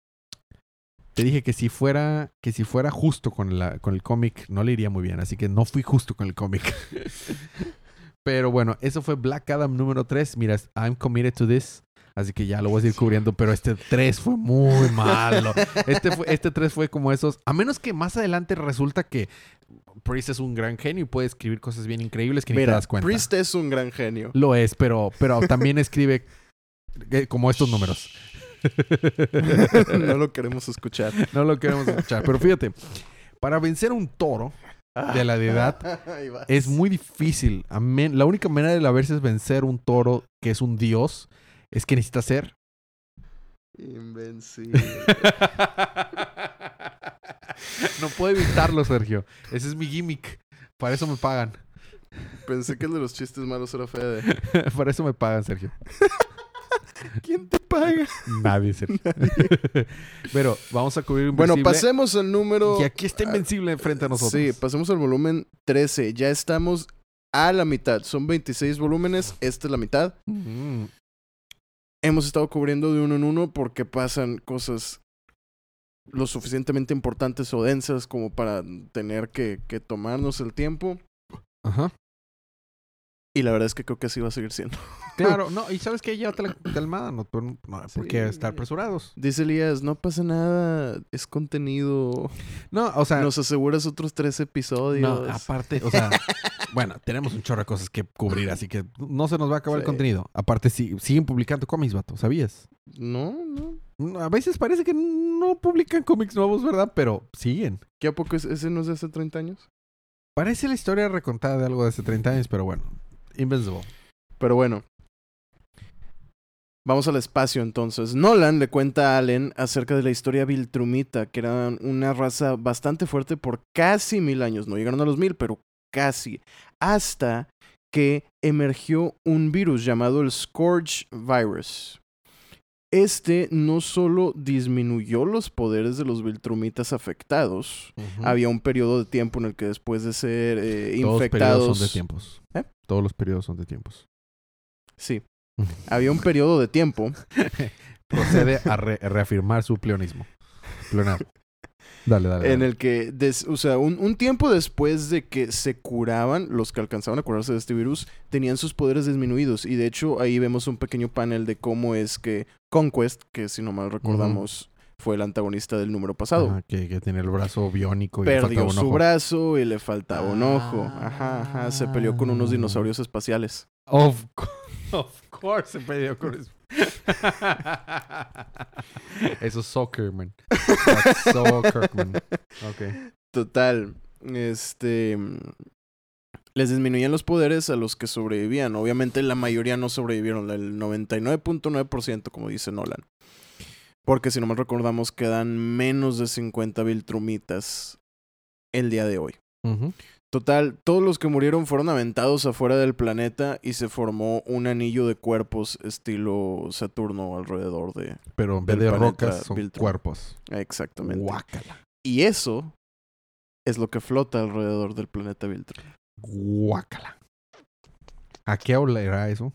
Te dije que si fuera, que si fuera justo con, la, con el cómic, no le iría muy bien. Así que no fui justo con el cómic. [LAUGHS] pero bueno, eso fue Black Adam número 3. Mira, I'm committed to this. Así que ya lo voy a seguir cubriendo. Pero este 3 fue muy [LAUGHS] malo. Este, fue, este 3 fue como esos. A menos que más adelante resulta que Priest es un gran genio y puede escribir cosas bien increíbles que ni te Mira, das cuenta. Priest es un gran genio. Lo es, pero, pero también [LAUGHS] escribe eh, como estos números. [LAUGHS] no lo queremos escuchar. No lo queremos escuchar. Pero fíjate, para vencer a un toro de la deidad [LAUGHS] es muy difícil. La única manera de la verse es vencer un toro que es un dios. Es que necesita ser. Invencible. [LAUGHS] no puedo evitarlo, Sergio. Ese es mi gimmick. Para eso me pagan. Pensé que el de los chistes malos era Fede. [LAUGHS] Para eso me pagan, Sergio. [LAUGHS] ¿Quién te paga? Nadie, Sergio. [LAUGHS] Pero vamos a cubrir Bueno, Invencible. pasemos al número. Y aquí está Invencible frente a nosotros. Sí, pasemos al volumen 13. Ya estamos a la mitad. Son 26 volúmenes. Esta es la mitad. Mm. Hemos estado cubriendo de uno en uno porque pasan cosas lo suficientemente importantes o densas como para tener que, que tomarnos el tiempo. Ajá. Y la verdad es que creo que así va a seguir siendo. [LAUGHS] Claro, no, y sabes que llévate la calmada, no, no, por qué estar apresurados. Dice Elías, no pasa nada, es contenido. No, o sea, Nos aseguras otros tres episodios. no, aparte, o sea, [LAUGHS] bueno, tenemos un chorro de cosas que cubrir, así que no se nos va a acabar el contenido. Aparte, sí, siguen publicando cómics, vato, ¿sabías? No, no. A veces parece que no publican cómics nuevos, ¿verdad? Pero siguen. ¿Qué a poco es- ese no es de hace 30 años? Parece la historia recontada de algo de hace 30 años, pero bueno, Invincible. Pero bueno. Vamos al espacio entonces. Nolan le cuenta a Allen acerca de la historia Viltrumita, que era una raza bastante fuerte por casi mil años. No llegaron a los mil, pero casi. Hasta que emergió un virus llamado el Scourge Virus. Este no solo disminuyó los poderes de los Viltrumitas afectados, había un periodo de tiempo en el que después de ser eh, Todos los periodos infectados... son de tiempos. ¿Eh? Todos los periodos son de tiempos. Sí. [LAUGHS] Había un periodo de tiempo [LAUGHS] Procede a, re- reafirmar su pleonismo. Pleonasmo. Dale, dale. en dale. el que, des- o sea, un, un tiempo después de que se curaban, los que alcanzaban a curarse de este virus, tenían sus poderes disminuidos. Y de hecho, ahí vemos un pequeño panel de cómo es que Conquest, que si no mal recordamos, fue el antagonista del número pasado. Que, que tiene el brazo biónico y le Perdió faltaba un su ojo. brazo y le faltaba un ojo. Ajá, ajá. Se peleó con unos Ah. dinosaurios espaciales. Of, [LAUGHS] of course se peleó con eso. [LAUGHS] eso es soccer, man. That's soccer, man. Ok. Total. Este. Les disminuían los poderes a los que sobrevivían. Obviamente la mayoría no sobrevivieron. El 99.9%, como dice Nolan. Porque si no mal recordamos, quedan menos de 50 Viltrumitas el día de hoy. Ujú. Total, todos los que murieron fueron aventados afuera del planeta y se formó un anillo de cuerpos estilo Saturno alrededor de... Pero en vez de rocas son Viltrum. cuerpos. Exactamente. Guácala. Y eso es lo que flota alrededor del planeta Viltrum. Guácala. ¿A qué olerá eso?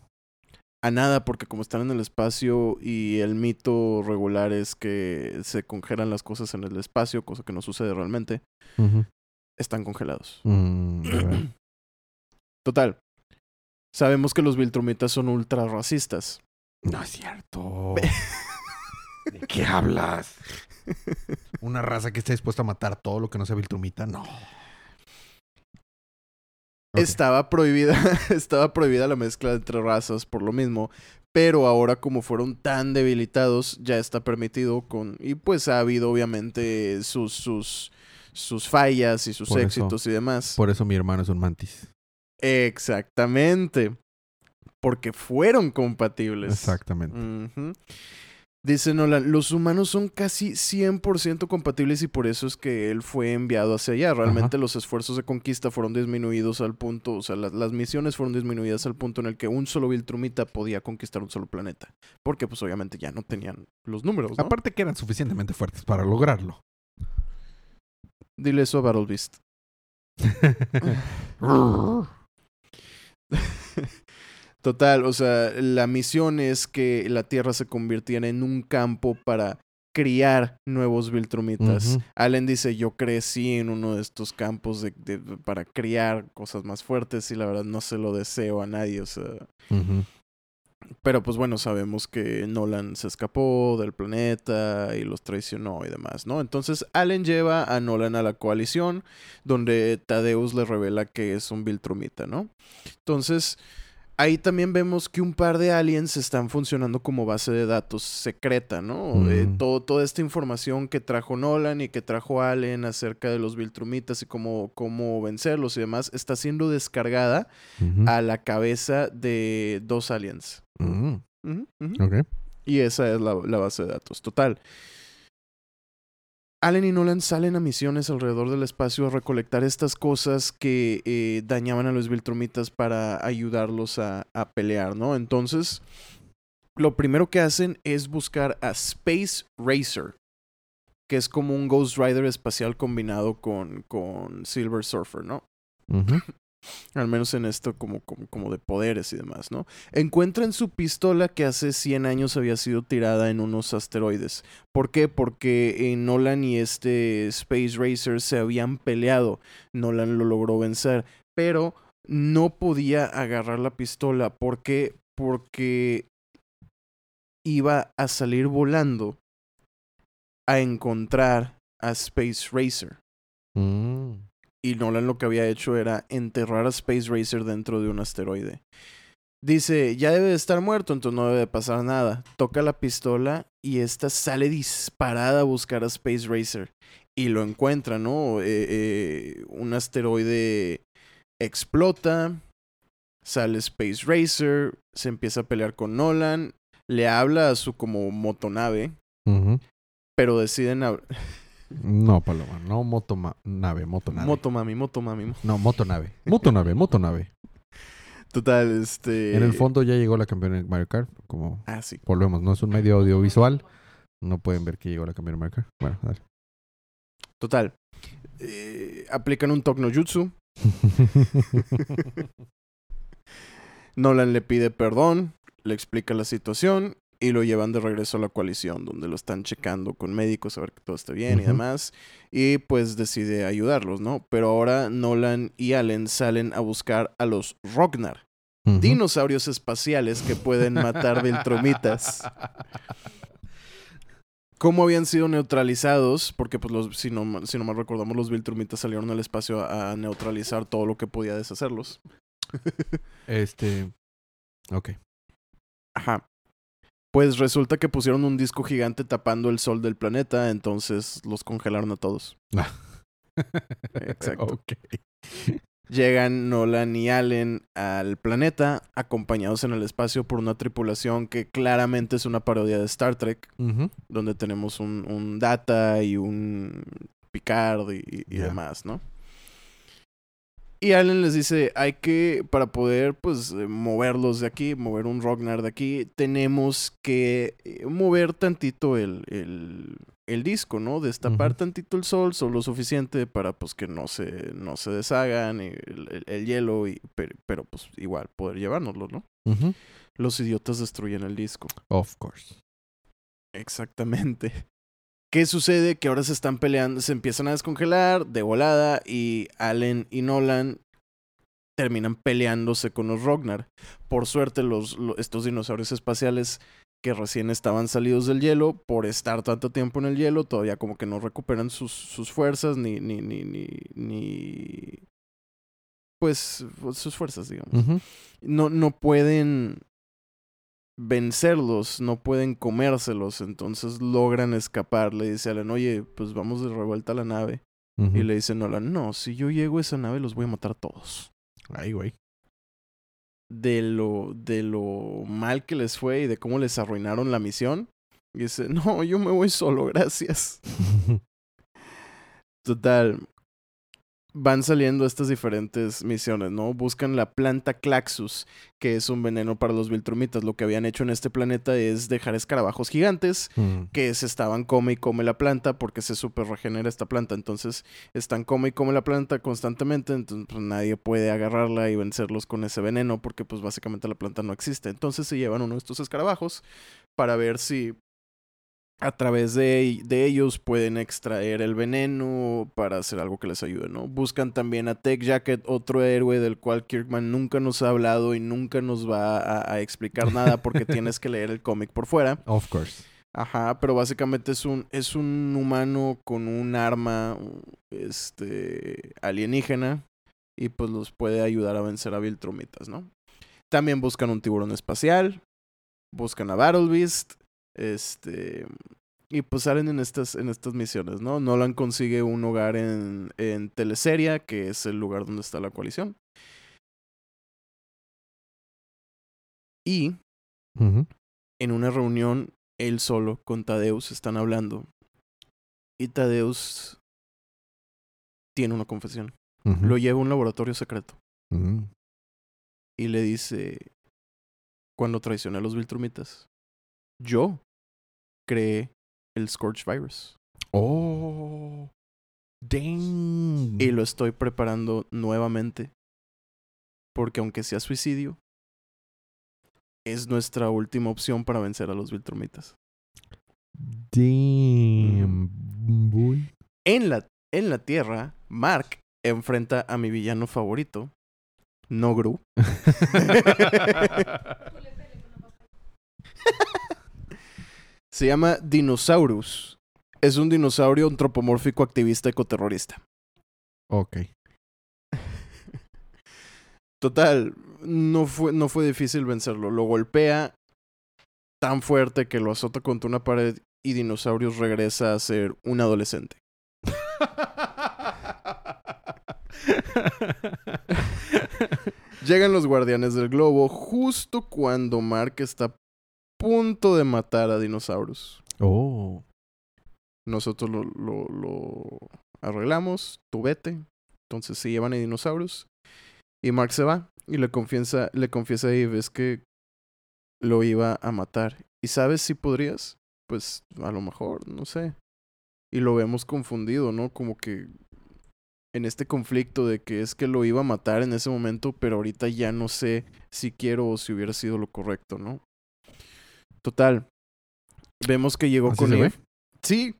A nada, porque como están en el espacio y el mito regular es que se congelan las cosas en el espacio, cosa que no sucede realmente, están congelados. Mm. [CLEARS THROAT] Total. Sabemos que los Viltrumitas son ultra racistas. no es cierto. [LAUGHS] ¿De qué hablas? Una raza que está dispuesta a matar todo lo que no sea Viltrumita, no. Estaba prohibida, [LAUGHS] estaba prohibida la mezcla entre razas por lo mismo, pero ahora como fueron tan debilitados ya está permitido con y pues ha habido obviamente sus sus sus fallas y sus Por eso- éxitos y demás. Por eso mi hermano es un mantis. Exactamente. Porque fueron compatibles. Exactamente. Dice Nolan, los humanos son casi 100% compatibles y por eso es que él fue enviado hacia allá. Realmente los esfuerzos de conquista fueron disminuidos al punto, o sea, las, las misiones fueron disminuidas al punto en el que un solo Viltrumita podía conquistar un solo planeta. Porque pues obviamente ya no tenían los números, ¿no? Aparte que eran suficientemente fuertes para lograrlo. Dile eso a Battle Beast. Total, o sea, la misión es que la Tierra se convirtiera en un campo para criar nuevos Viltrumitas. Ujú. Allen dice, yo crecí en uno de estos campos de, de- para criar cosas más fuertes y la verdad no se lo deseo a nadie, o sea... Ujú. Pero pues bueno, sabemos que Nolan se escapó del planeta y los traicionó y demás, ¿no? Entonces Allen lleva a Nolan a la coalición, donde Tadeus le revela que es un Viltrumita, ¿no? Entonces, ahí también vemos que un par de aliens están funcionando como base de datos secreta, ¿no? Mm. Eh, todo, toda esta información que trajo Nolan y que trajo Allen acerca de los Viltrumitas y cómo, cómo vencerlos y demás, está siendo descargada a la cabeza de dos aliens. Mm, Ujú, ujú. ok. Y esa es la, la base de datos. Total. Allen y Nolan salen a misiones alrededor del espacio a recolectar estas cosas que eh, dañaban a los Viltrumitas para ayudarlos a, pelear, ¿no? Entonces, lo primero que hacen es buscar a Space Racer, que es como un Ghost Rider espacial combinado con, con Silver Surfer, ¿no? Ujú. Al menos en esto como, como, como de poderes y demás, ¿no? Encuentran su pistola que hace 100 años había sido tirada en unos asteroides. ¿Por qué? Porque eh, Nolan y este Space Racer se habían peleado. Nolan lo logró vencer, pero no podía agarrar la pistola. ¿Por qué? Porque iba a salir volando a encontrar a Space Racer. Mm. Y Nolan lo que había hecho era enterrar a Space Racer dentro de un asteroide. Dice, ya debe de estar muerto, entonces no debe de pasar nada. Toca la pistola y esta sale disparada a buscar a Space Racer. Y lo encuentra, ¿no? Eh, eh, un asteroide explota, sale Space Racer, se empieza a pelear con Nolan, le habla a su como motonave, Ujú. pero deciden... hab- [LAUGHS] No, Paloma. No motonave, motonave. Motomami, motomami. mo- no, motonave. Motonave, motonave. Total, este... En el fondo ya llegó la campeona de Mario Kart, como Ah, sí. volvemos, no es un medio audiovisual, no pueden ver que llegó la campeona de Mario Kart. Bueno, dale. Total. Eh, aplican un Tok no Jutsu. [LAUGHS] Nolan le pide perdón, le explica la situación y lo llevan de regreso a la coalición, donde lo están checando con médicos a ver que todo esté bien y demás. Y pues decide ayudarlos, ¿no? Pero ahora Nolan y Allen salen a buscar a los Rognar, dinosaurios espaciales que pueden matar Viltrumitas. ¿Cómo habían sido neutralizados? Porque, pues, los, si, no, si no mal recordamos, los Viltrumitas salieron al espacio a, a neutralizar todo lo que podía deshacerlos. Este. Ok. Ajá. Pues resulta que pusieron un disco gigante tapando el sol del planeta, entonces los congelaron a todos. [LAUGHS] Exacto. Llegan Nolan y Allen al planeta, acompañados en el espacio por una tripulación que claramente es una parodia de Star Trek, donde tenemos un, un Data y un Picard y, demás, ¿no? Y Allen les dice, hay que, para poder, pues, moverlos de aquí, mover un Rognar de aquí, tenemos que eh, mover tantito el, el, el disco, ¿no? Destapar tantito el sol, solo lo suficiente para, pues, que no se, no se deshagan y el, el- el hielo, y, pero, pero, pues, igual, poder llevárnoslo, ¿no? Los idiotas destruyen el disco. Of course. Exactamente. ¿Qué sucede? Que ahora se están peleando, se empiezan a descongelar de volada y Allen y Nolan terminan peleándose con los Rognar. Por suerte, los, lo- estos dinosaurios espaciales que recién estaban salidos del hielo, por estar tanto tiempo en el hielo, todavía como que no recuperan sus, sus fuerzas ni, ni, ni, ni, ni, pues, sus fuerzas, digamos no, no pueden vencerlos, no pueden comérselos, entonces logran escapar. Le dice Alan, oye, pues vamos de revuelta a la nave. Y le dice Nolan, no, si yo llego a esa nave los voy a matar a todos. Ay, güey. De lo, de lo mal que les fue y de cómo les arruinaron la misión. Y dice, [LAUGHS] no, yo me voy solo, gracias. [LAUGHS] Total. Van saliendo estas diferentes misiones, ¿no? Buscan la planta Claxus, que es un veneno para los Viltrumitas. Lo que habían hecho en este planeta es dejar escarabajos gigantes Mm. que se estaban come y come la planta porque se super regenera esta planta. Entonces están come y come la planta constantemente. Entonces pues, nadie puede agarrarla y vencerlos con ese veneno porque pues básicamente la planta no existe. Entonces se llevan uno de estos escarabajos para ver si a través de, de ellos pueden extraer el veneno para hacer algo que les ayude, ¿no? Buscan también a Tech Jacket, otro héroe del cual Kirkman nunca nos ha hablado y nunca nos va a, a explicar nada porque [LAUGHS] tienes que leer el cómic por fuera. Of course. Ajá, pero básicamente es un, es un humano con un arma este, alienígena y pues los puede ayudar a vencer a Viltrumitas, ¿no? También buscan un tiburón espacial, buscan a Battle Beast, este, y pues salen en estas, en estas misiones, ¿no? Nolan consigue un hogar en, en Teleseria, que es el lugar donde está la coalición. Y en una reunión, él solo con Tadeus están hablando. Y Tadeus tiene una confesión. Lo lleva a un laboratorio secreto y le dice, cuando traicioné a los Viltrumitas, yo creé el Scourge Virus Oh. Dang. y lo estoy preparando nuevamente porque aunque sea suicidio, es nuestra última opción para vencer a los Viltrumitas. Damn. boy. En la, en la Tierra, Mark enfrenta a mi villano favorito, Nogru. [LAUGHS] [LAUGHS] [LAUGHS] Se llama Dinosaurus. Es un dinosaurio antropomórfico activista ecoterrorista. ok. [LAUGHS] Total, no fue, no fue difícil vencerlo. Lo golpea tan fuerte que lo azota contra una pared y Dinosaurios regresa a ser un adolescente. [LAUGHS] Llegan los guardianes del globo justo cuando Mark está punto de matar a Dinosaurus. oh. Nosotros lo, lo, lo arreglamos, tú vete. Entonces se llevan a Dinosaurus. Y Mark se va y le confiesa, le confiesa a Eve que lo iba a matar. ¿Y sabes si podrías? Pues a lo mejor, no sé. Y lo vemos confundido, ¿no? Como que en este conflicto de que es que lo iba a matar en ese momento, pero ahorita ya no sé si quiero o si hubiera sido lo correcto, ¿no? Total. Vemos que llegó ¿Así con? Eve. Sí.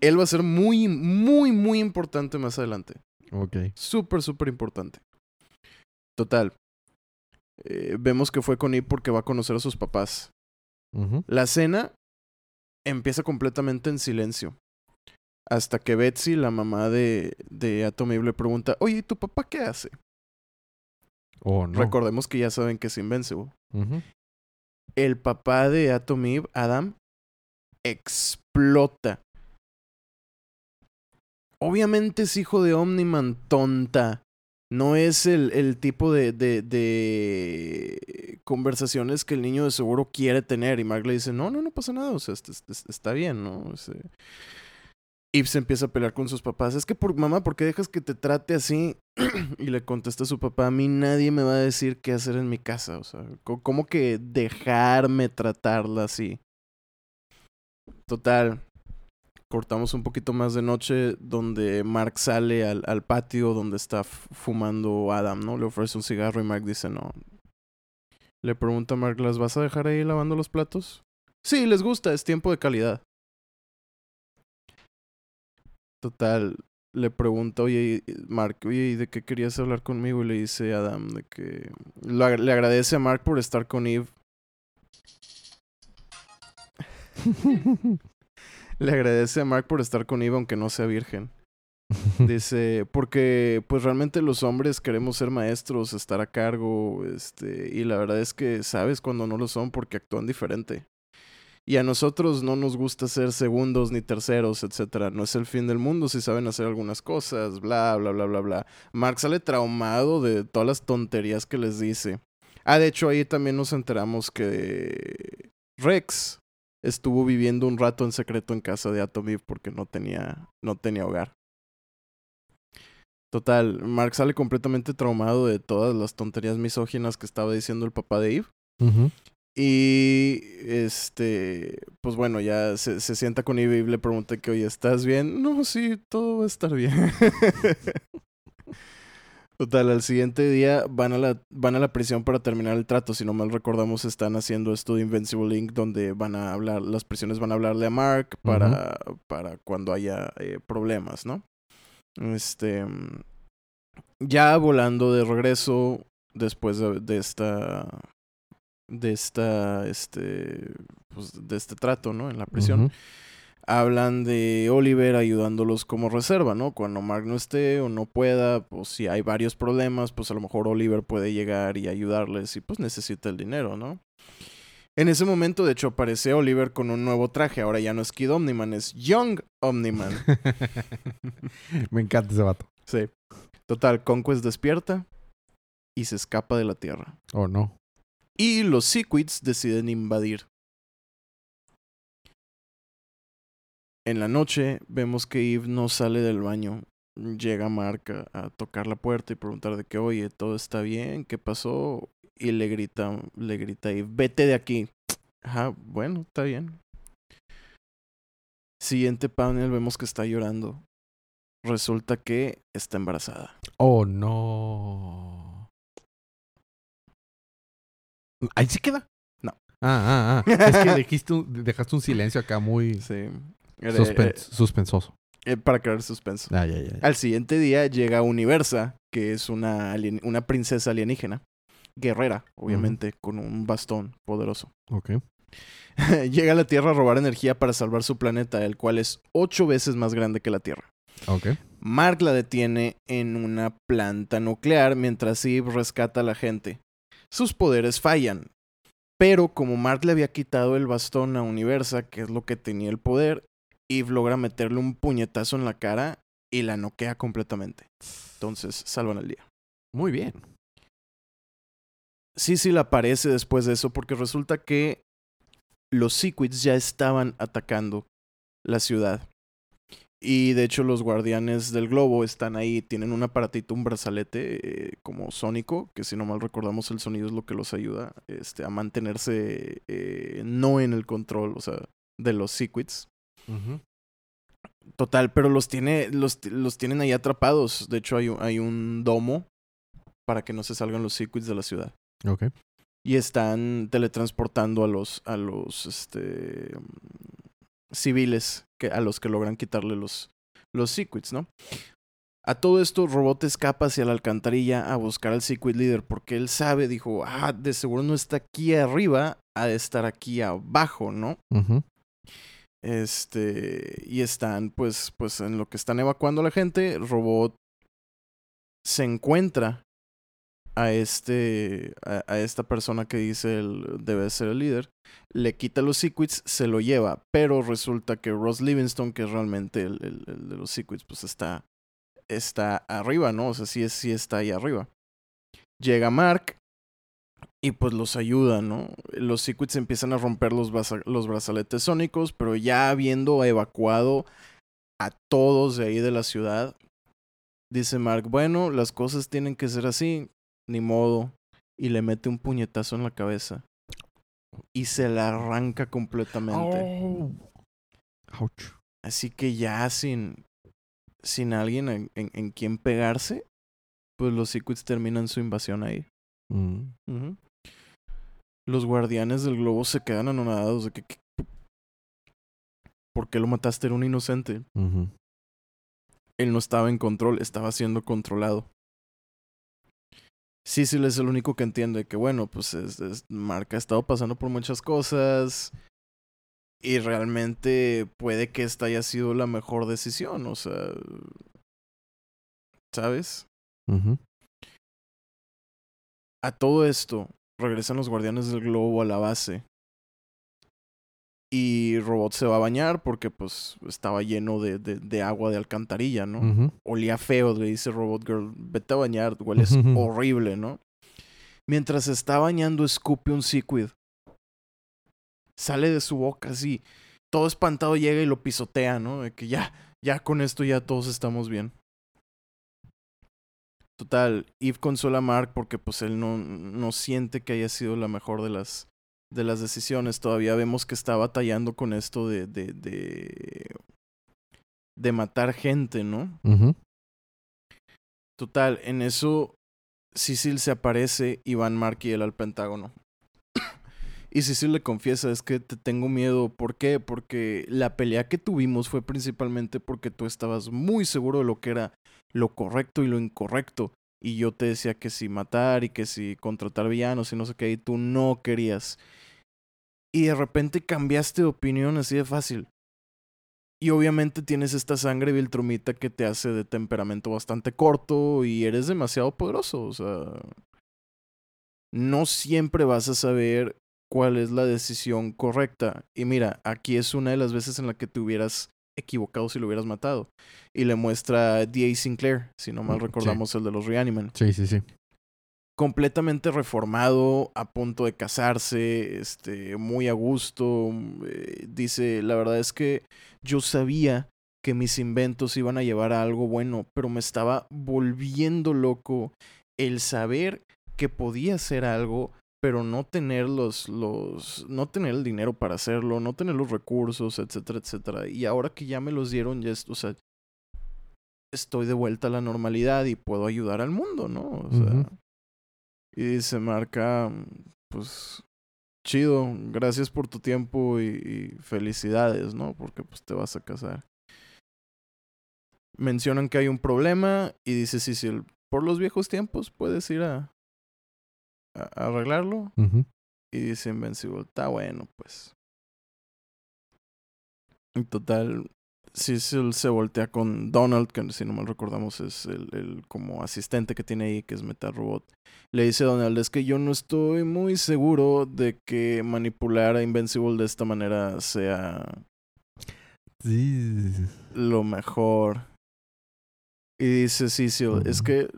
Él va a ser muy, muy, muy importante más adelante. Ok. Súper, súper importante. Total. Eh, vemos que fue con Eve porque va a conocer a sus papás. La cena empieza completamente en silencio. Hasta que Betsy, la mamá de, de Atom Eve, le pregunta, oye, ¿y tu papá qué hace? Oh, no. Recordemos que ya saben que es Invincible. Ujú. El papá de Atom Eve, Adam, explota. Obviamente es hijo de Omniman, tonta. No es el, el tipo de, de, conversaciones que el niño de seguro quiere tener. Y Mark le dice, no, no, no pasa nada. O sea, est- est- está bien, ¿no? Eve se empieza a pelear con sus papás. Es que, por mamá, ¿por qué dejas que te trate así? [CLEARS THROAT] y le contesta a su papá, a mí nadie me va a decir qué hacer en mi casa. O sea, ¿cómo que dejarme tratarla así? Total. Cortamos un poquito más de noche donde Mark sale al, al patio donde está fumando Adam, ¿no? Le ofrece un cigarro y Mark dice no. Le pregunta a Mark, ¿las vas a dejar ahí lavando los platos? Sí, les gusta, es tiempo de calidad. Total, le pregunta, oye, Mark, oye, ¿y de qué querías hablar conmigo? Y le dice Adam de que ag- le agradece a Mark por estar con Eve. [LAUGHS] Le agradece a Mark por estar con Eve aunque no sea virgen. Dice, porque pues realmente los hombres queremos ser maestros, estar a cargo, este, y la verdad es que sabes cuando no lo son porque actúan diferente. Y a nosotros no nos gusta ser segundos ni terceros, etcétera. No es el fin del mundo si saben hacer algunas cosas, bla, bla, bla, bla, bla. Mark sale traumado de todas las tonterías que les dice. Ah, de hecho, ahí también nos enteramos que Rex estuvo viviendo un rato en secreto en casa de Atom Eve porque no tenía, no tenía hogar. Total, Mark sale completamente traumado de todas las tonterías misóginas que estaba diciendo el papá de Eve. Ujú. Y este, pues bueno, ya se, se sienta con Eve y le pregunta que, oye, ¿estás bien? No, sí, todo va a estar bien. [LAUGHS] Total, al siguiente día van a, la, van a la prisión para terminar el trato. Si no mal recordamos, están haciendo esto de Invincible Link, donde van a hablar, las prisiones van a hablarle a Mark para, para cuando haya eh, problemas, ¿no? Este. Ya volando de regreso, después de, de esta. De esta. Este. Pues de este trato, ¿no? En la prisión hablan de Oliver ayudándolos como reserva, ¿no? Cuando Mark no esté o no pueda, pues si hay varios problemas, pues a lo mejor Oliver puede llegar y ayudarles y pues necesita el dinero, ¿no? En ese momento, de hecho, aparece Oliver con un nuevo traje. Ahora ya no es Kid Omniman, es Young Omniman. [LAUGHS] Me encanta ese vato. sí. Total, Conquest despierta y se escapa de la Tierra. Oh, no. Y los Sequids deciden invadir. En la noche vemos que Eve no sale del baño. Llega Mark a, tocar la puerta y preguntar de que, oye, ¿todo está bien? ¿Qué pasó? Y le grita, le grita Eve, vete de aquí. Ajá, bueno, está bien. Siguiente panel vemos que está llorando. Resulta que está embarazada. Oh, no. Ahí sí queda. No. Ah, ah, ah. Es que un- dejaste un silencio acá muy [LAUGHS] Sí. Suspen- eh, suspensoso. eh, para crear suspenso. Ah, ya, ya, ya. Al siguiente día llega Universa, que es una, alien- una princesa alienígena. Guerrera, obviamente, con un bastón poderoso. Ok. [LAUGHS] llega a la Tierra a robar energía para salvar su planeta, el cual es ocho veces más grande que la Tierra. Ok. Mark la detiene en una planta nuclear mientras Eve rescata a la gente. Sus poderes fallan. Pero como Mark le había quitado el bastón a Universa, que es lo que tenía el poder, Eve logra meterle un puñetazo en la cara y la noquea completamente. Entonces salvan el día. Muy bien. Sí, sí la aparece después de eso porque resulta que los Sequids ya estaban atacando la ciudad. Y de hecho los guardianes del globo están ahí, tienen un aparatito, un brazalete eh, como sónico, que si no mal recordamos el sonido es lo que los ayuda este, a mantenerse eh, no en el control, o sea, de los circuits. Total, pero los tiene, los, los tienen ahí atrapados. De hecho, hay, un- hay un domo para que no se salgan los circuits de la ciudad. Ok. Y están teletransportando a los, a los este, civiles que, a los que logran quitarle los, los ¿no? A todo esto, Robot escapa hacia la alcantarilla a buscar al circuit leader porque él sabe, dijo, ah, de seguro no está aquí arriba, ha de estar aquí abajo, ¿no? Este, y están, pues, pues en lo que están evacuando a la gente, Robot se encuentra a este, a, esta persona que dice el, debe ser el líder, le quita los secrets, se lo lleva, pero resulta que Ross Livingston, que es realmente el, de los secrets, pues está, está arriba, ¿no? O sea, sí, sí está ahí arriba. Llega Mark y pues los ayuda, ¿no? Los secrets empiezan a romper los, los brazaletes sónicos, pero ya habiendo evacuado a todos de ahí de la ciudad, dice Mark, bueno, las cosas tienen que ser así, ni modo, y le mete un puñetazo en la cabeza y se la arranca completamente. Oh. Ouch. Así que ya sin, sin alguien en, en, en quien pegarse, pues los secrets terminan su invasión ahí. Mm. Los guardianes del globo se quedan anonadados de que... que- ¿Por qué lo mataste? Era un inocente. Él no estaba en control, estaba siendo controlado. Cecil es el único que entiende que, bueno, pues es, es- Mark ha estado pasando por muchas cosas y realmente puede que esta haya sido la mejor decisión, o sea, ¿sabes? A todo esto, regresan los guardianes del globo a la base. Y Robot se va a bañar porque pues estaba lleno de, de, de agua de alcantarilla, ¿no? Ujú. Olía feo, le dice Robot Girl, vete a bañar, hueles horrible, ¿no? Mientras se está bañando, escupe un sequid. Sale de su boca así. Todo espantado llega y lo pisotea, ¿no? De que ya, ya con esto ya todos estamos bien. Total, Eve consuela a Mark porque pues él no, no siente que haya sido la mejor de las, de las decisiones. Todavía vemos que está batallando con esto de, de, de, de matar gente, ¿no? Total, en eso Cecil se aparece y van Mark y él al Pentágono. [COUGHS] y Cecil le confiesa, es que te tengo miedo. ¿Por qué? Porque la pelea que tuvimos fue principalmente porque tú estabas muy seguro de lo que era lo correcto y lo incorrecto. Y yo te decía que si matar y que si contratar villanos y no sé qué, y tú no querías. Y de repente cambiaste de opinión así de fácil. Y obviamente tienes esta sangre viltrumita que te hace de temperamento bastante corto y eres demasiado poderoso. O sea, no siempre vas a saber cuál es la decisión correcta. Y mira, aquí es una de las veces en la que te hubieras equivocado si lo hubieras matado. Y le muestra a D.A. Sinclair, si no mal Mm, sí. recordamos el de los Reanimen Sí, sí, sí. completamente reformado, a punto de casarse, este, muy a gusto. eh, dice, la verdad es que yo sabía que mis inventos iban a llevar a algo bueno, pero me estaba volviendo loco el saber que podía hacer algo, pero no tener los, los, no tener el dinero para hacerlo, no tener los recursos, etcétera, etcétera. Y ahora que ya me los dieron, ya, es- o sea, estoy de vuelta a la normalidad y puedo ayudar al mundo, ¿no? O sea, y se marca, pues, chido, gracias por tu tiempo y, y felicidades, ¿no? Porque pues te vas a casar. Mencionan que hay un problema y dice Cecil, por los viejos tiempos puedes ir a, arreglarlo. Y dice Invencible, está bueno, pues. En total, Cecil se voltea con Donald, que si no mal recordamos es el, el como asistente que tiene ahí, que es Metal Robot. Le dice a Donald, es que yo no estoy muy seguro de que manipular a Invencible de esta manera sea Sí. lo mejor. Y dice Cecil, es que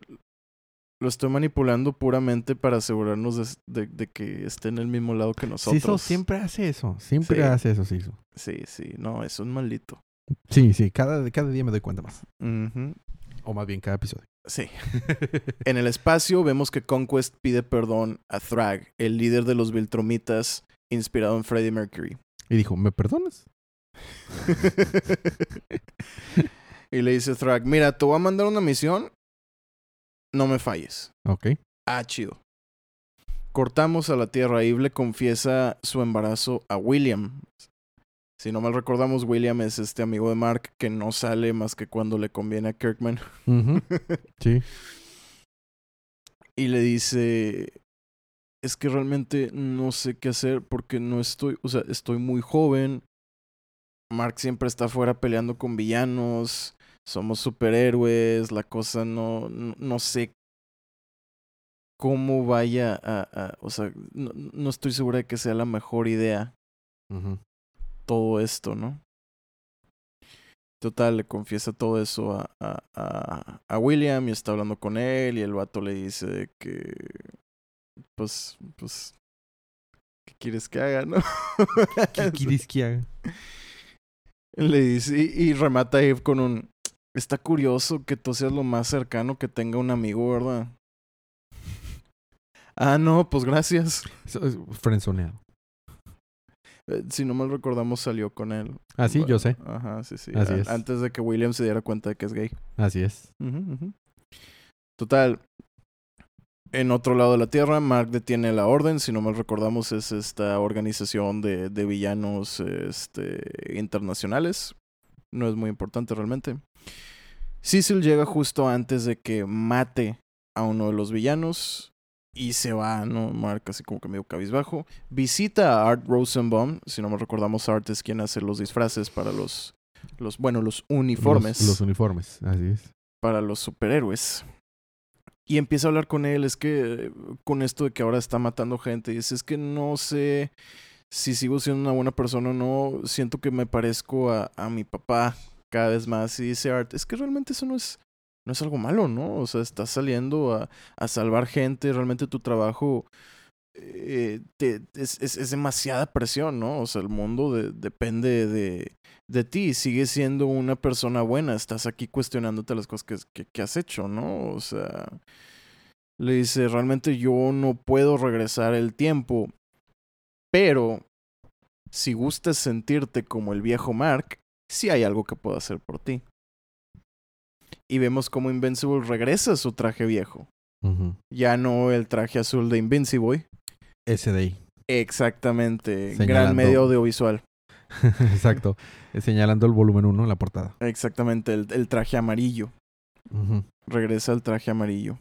lo estoy manipulando puramente para asegurarnos de, de- de que esté en el mismo lado que nosotros. Siso siempre hace eso. Siempre Sí. hace eso, Siso. Sí, sí, no, es un maldito. Sí, sí, cada, cada día me doy cuenta más. O más bien cada episodio. Sí. [LAUGHS] En el espacio vemos que Conquest pide perdón a Thrag, el líder de los Viltromitas, inspirado en Freddie Mercury. y dijo, ¿me perdonas? [LAUGHS] y le dice Thrag, mira, te voy a mandar una misión, no me falles. Ok. Ah, chido. Cortamos a la Tierra. Eve le confiesa su embarazo a William. Si no mal recordamos, William es este amigo de Mark que no sale más que cuando le conviene a Kirkman. [LAUGHS] Sí. y le dice, es que realmente no sé qué hacer porque no estoy, o sea, estoy muy joven. Mark siempre está afuera peleando con villanos. Somos superhéroes. La cosa no, no, no sé cómo vaya a, a- o sea, no, no estoy segura de que sea la mejor idea todo esto, ¿no? Total, le confiesa todo eso a, a, a, William y está hablando con él y el vato le dice que, pues, pues, ¿qué quieres que haga, no? ¿Qué quieres que haga? [LAUGHS] le dice y, y remata a Eve con un, está curioso que tú seas lo más cercano que tenga un amigo, ¿verdad? Ah, no, pues gracias. Frenzoneado. Eh, Si no mal recordamos, salió con él. Ah, sí, yo sé. Ajá, sí, sí. Así es. Antes de que William se diera cuenta de que es gay. Así es. Total. En otro lado de la Tierra, Mark detiene la Orden. Si no mal recordamos, es esta organización de, de villanos este, internacionales. No es muy importante realmente. Cecil llega justo antes de que mate a uno de los villanos. Y se va, ¿no? Mark así como que medio cabizbajo. Visita a Art Rosenbaum. Si no me recordamos, Art es quien hace los disfraces para los, los bueno, los uniformes Los, los uniformes, así es. para los superhéroes. Y empieza a hablar con él, es que con esto de que ahora está matando gente, dice, es que no sé si sigo siendo una buena persona o no, siento que me parezco a, a mi papá cada vez más. Y dice Art, es que realmente eso no es, no es algo malo, ¿no? O sea, estás saliendo a, a salvar gente, realmente tu trabajo eh, te- es, es, es demasiada presión, ¿no? O sea, el mundo de- depende de, de ti, sigues siendo una persona buena, estás aquí cuestionándote las cosas que, que, que has hecho, ¿no? O sea, le dice, realmente yo no puedo regresar el tiempo, pero si gustas sentirte como el viejo Mark, sí hay algo que puedo hacer por ti. Y vemos cómo Invincible regresa a su traje viejo. Ya no el traje azul de Invincible. SDI. Exactamente. Gran medio audiovisual. [LAUGHS] Exacto. Eh, Señalando el volumen 1 en la portada. Exactamente. El, el traje amarillo. Regresa al traje amarillo.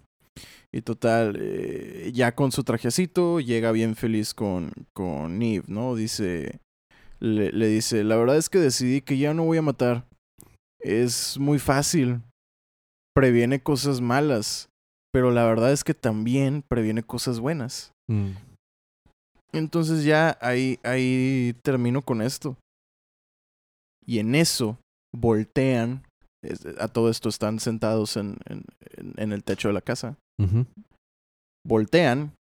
Y total, eh, ya con su trajecito, llega bien feliz con, con Eve, ¿no? Dice, le, le dice, la verdad es que decidí que ya no voy a matar. Es muy fácil. Previene cosas malas. Pero la verdad es que también previene cosas buenas. Mm. Entonces ya ahí, ahí termino con esto. Y en eso voltean. A todo esto están sentados en, en, el techo de la casa. Voltean.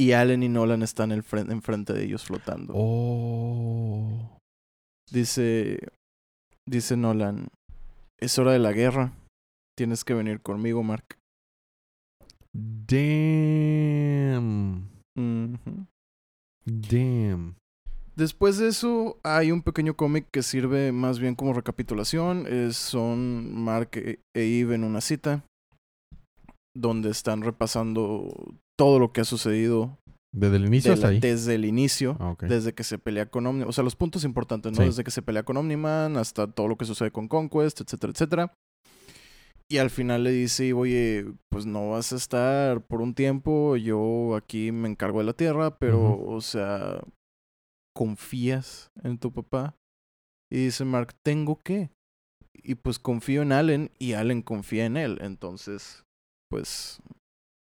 Y Allen y Nolan están enfrente de ellos flotando. Oh. Dice. Dice Nolan. Es hora de la guerra. Tienes que venir conmigo, Mark. Damn. Damn. Después de eso, hay un pequeño cómic que sirve más bien como recapitulación. Es, son Mark e e Eve en una cita, donde están repasando todo lo que ha sucedido Desde el inicio de hasta la- ahí. desde el inicio, Ah, desde que se pelea con Omni, o sea, los puntos importantes, ¿no? Sí. Desde que se pelea con Omniman hasta todo lo que sucede con Conquest, etcétera, etcétera. Y al final le dice, oye, pues no vas a estar por un tiempo, yo aquí me encargo de la tierra, pero, o sea, ¿confías en tu papá? Y dice Mark, ¿tengo qué? Y pues confío en Allen y Allen confía en él. Entonces, pues,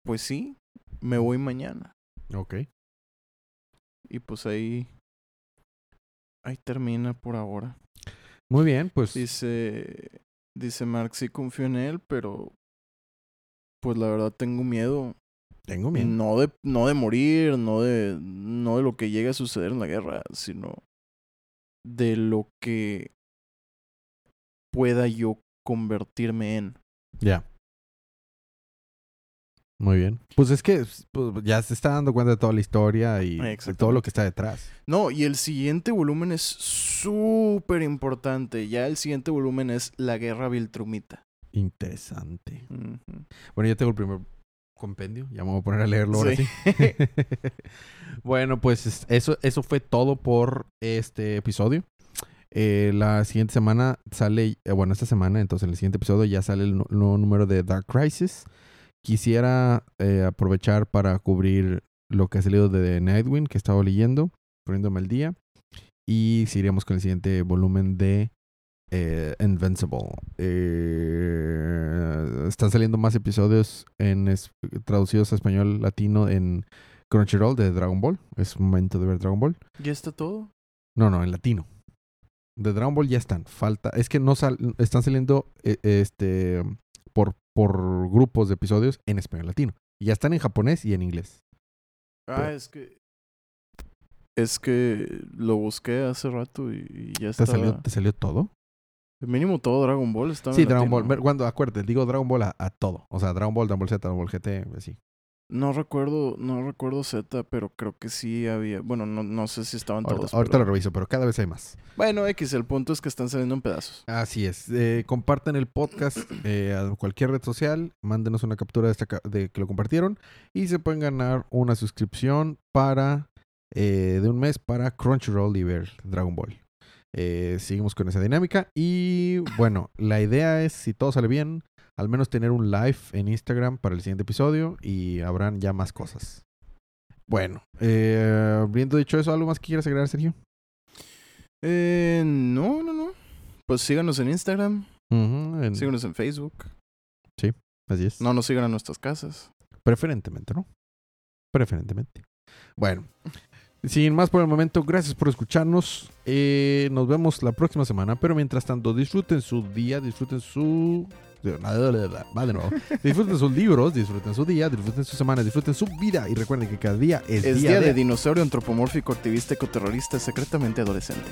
pues sí, me voy mañana. Ok. Y pues ahí, ahí termina por ahora. Muy bien, pues. Dice, dice Mark, sí confío en él, pero pues la verdad tengo miedo. Tengo miedo. no de, no de morir, no de, no de lo que llegue a suceder en la guerra, sino de lo que pueda yo convertirme en. Ya. Muy bien. Pues es que pues, ya se está dando cuenta de toda la historia y de todo lo que está detrás. No, y el siguiente volumen es súper importante. Ya el siguiente volumen es La Guerra Viltrumita. Interesante. Bueno, ya tengo el primer compendio. Ya me voy a poner a leerlo ahora sí. [LAUGHS] bueno, pues eso, eso fue todo por este episodio. Eh, la siguiente semana sale, eh, bueno, esta semana, entonces en el siguiente episodio ya sale el nuevo número de Dark Crisis. Quisiera eh, aprovechar para cubrir lo que ha salido de Nightwing que he estado leyendo, poniéndome al día. Y seguiremos con el siguiente volumen de Invincible. están saliendo más episodios en traducidos a español latino en Crunchyroll de Dragon Ball. Es momento de ver Dragon Ball. ¿Ya está todo? No, no, en latino de Dragon Ball ya están. Falta. Es que no sal, están saliendo eh, este por, grupos de episodios en español latino. Y ya están en japonés y en inglés. Ah, es que. Es que lo busqué hace rato y, ya está. ¿Te salió, ¿Te salió todo? mínimo todo Dragon Ball está Sí, Dragon Ball. Cuando acuérdate, digo Dragon Ball a, a, todo. O sea, Dragon Ball, Dragon Ball Z, Dragon Ball GT, así. No recuerdo, no recuerdo Z, pero creo que sí había. Bueno, no, no sé si estaban ahorita, todos. Ahorita lo reviso, pero cada vez hay más. Bueno, X, el punto es que están saliendo en pedazos. Así es. Eh, compartan el podcast [CLEARS THROAT] eh, a cualquier red social, mándenos una captura de, esta, de que lo compartieron y se pueden ganar una suscripción para eh, de un mes para Crunchyroll y ver Dragon Ball. seguimos con esa dinámica y bueno, la idea es si todo sale bien al menos tener un live en Instagram para el siguiente episodio y habrán ya más cosas. Bueno, eh, habiendo dicho eso, ¿algo más que quieras agregar, Sergio? Eh, no, no, no. Pues síganos en Instagram. Síganos en Facebook. Sí, así es. No nos sigan a nuestras casas. Preferentemente, ¿no? Preferentemente. Bueno, sin más por el momento, gracias por escucharnos. Eh, nos vemos la próxima semana, pero mientras tanto, disfruten su día, disfruten su Va de nuevo. Disfruten sus libros, disfruten su día, disfruten su semana, disfruten su vida y recuerden que cada día es, día, de... dinosaurio antropomórfico activista ecoterrorista secretamente adolescente.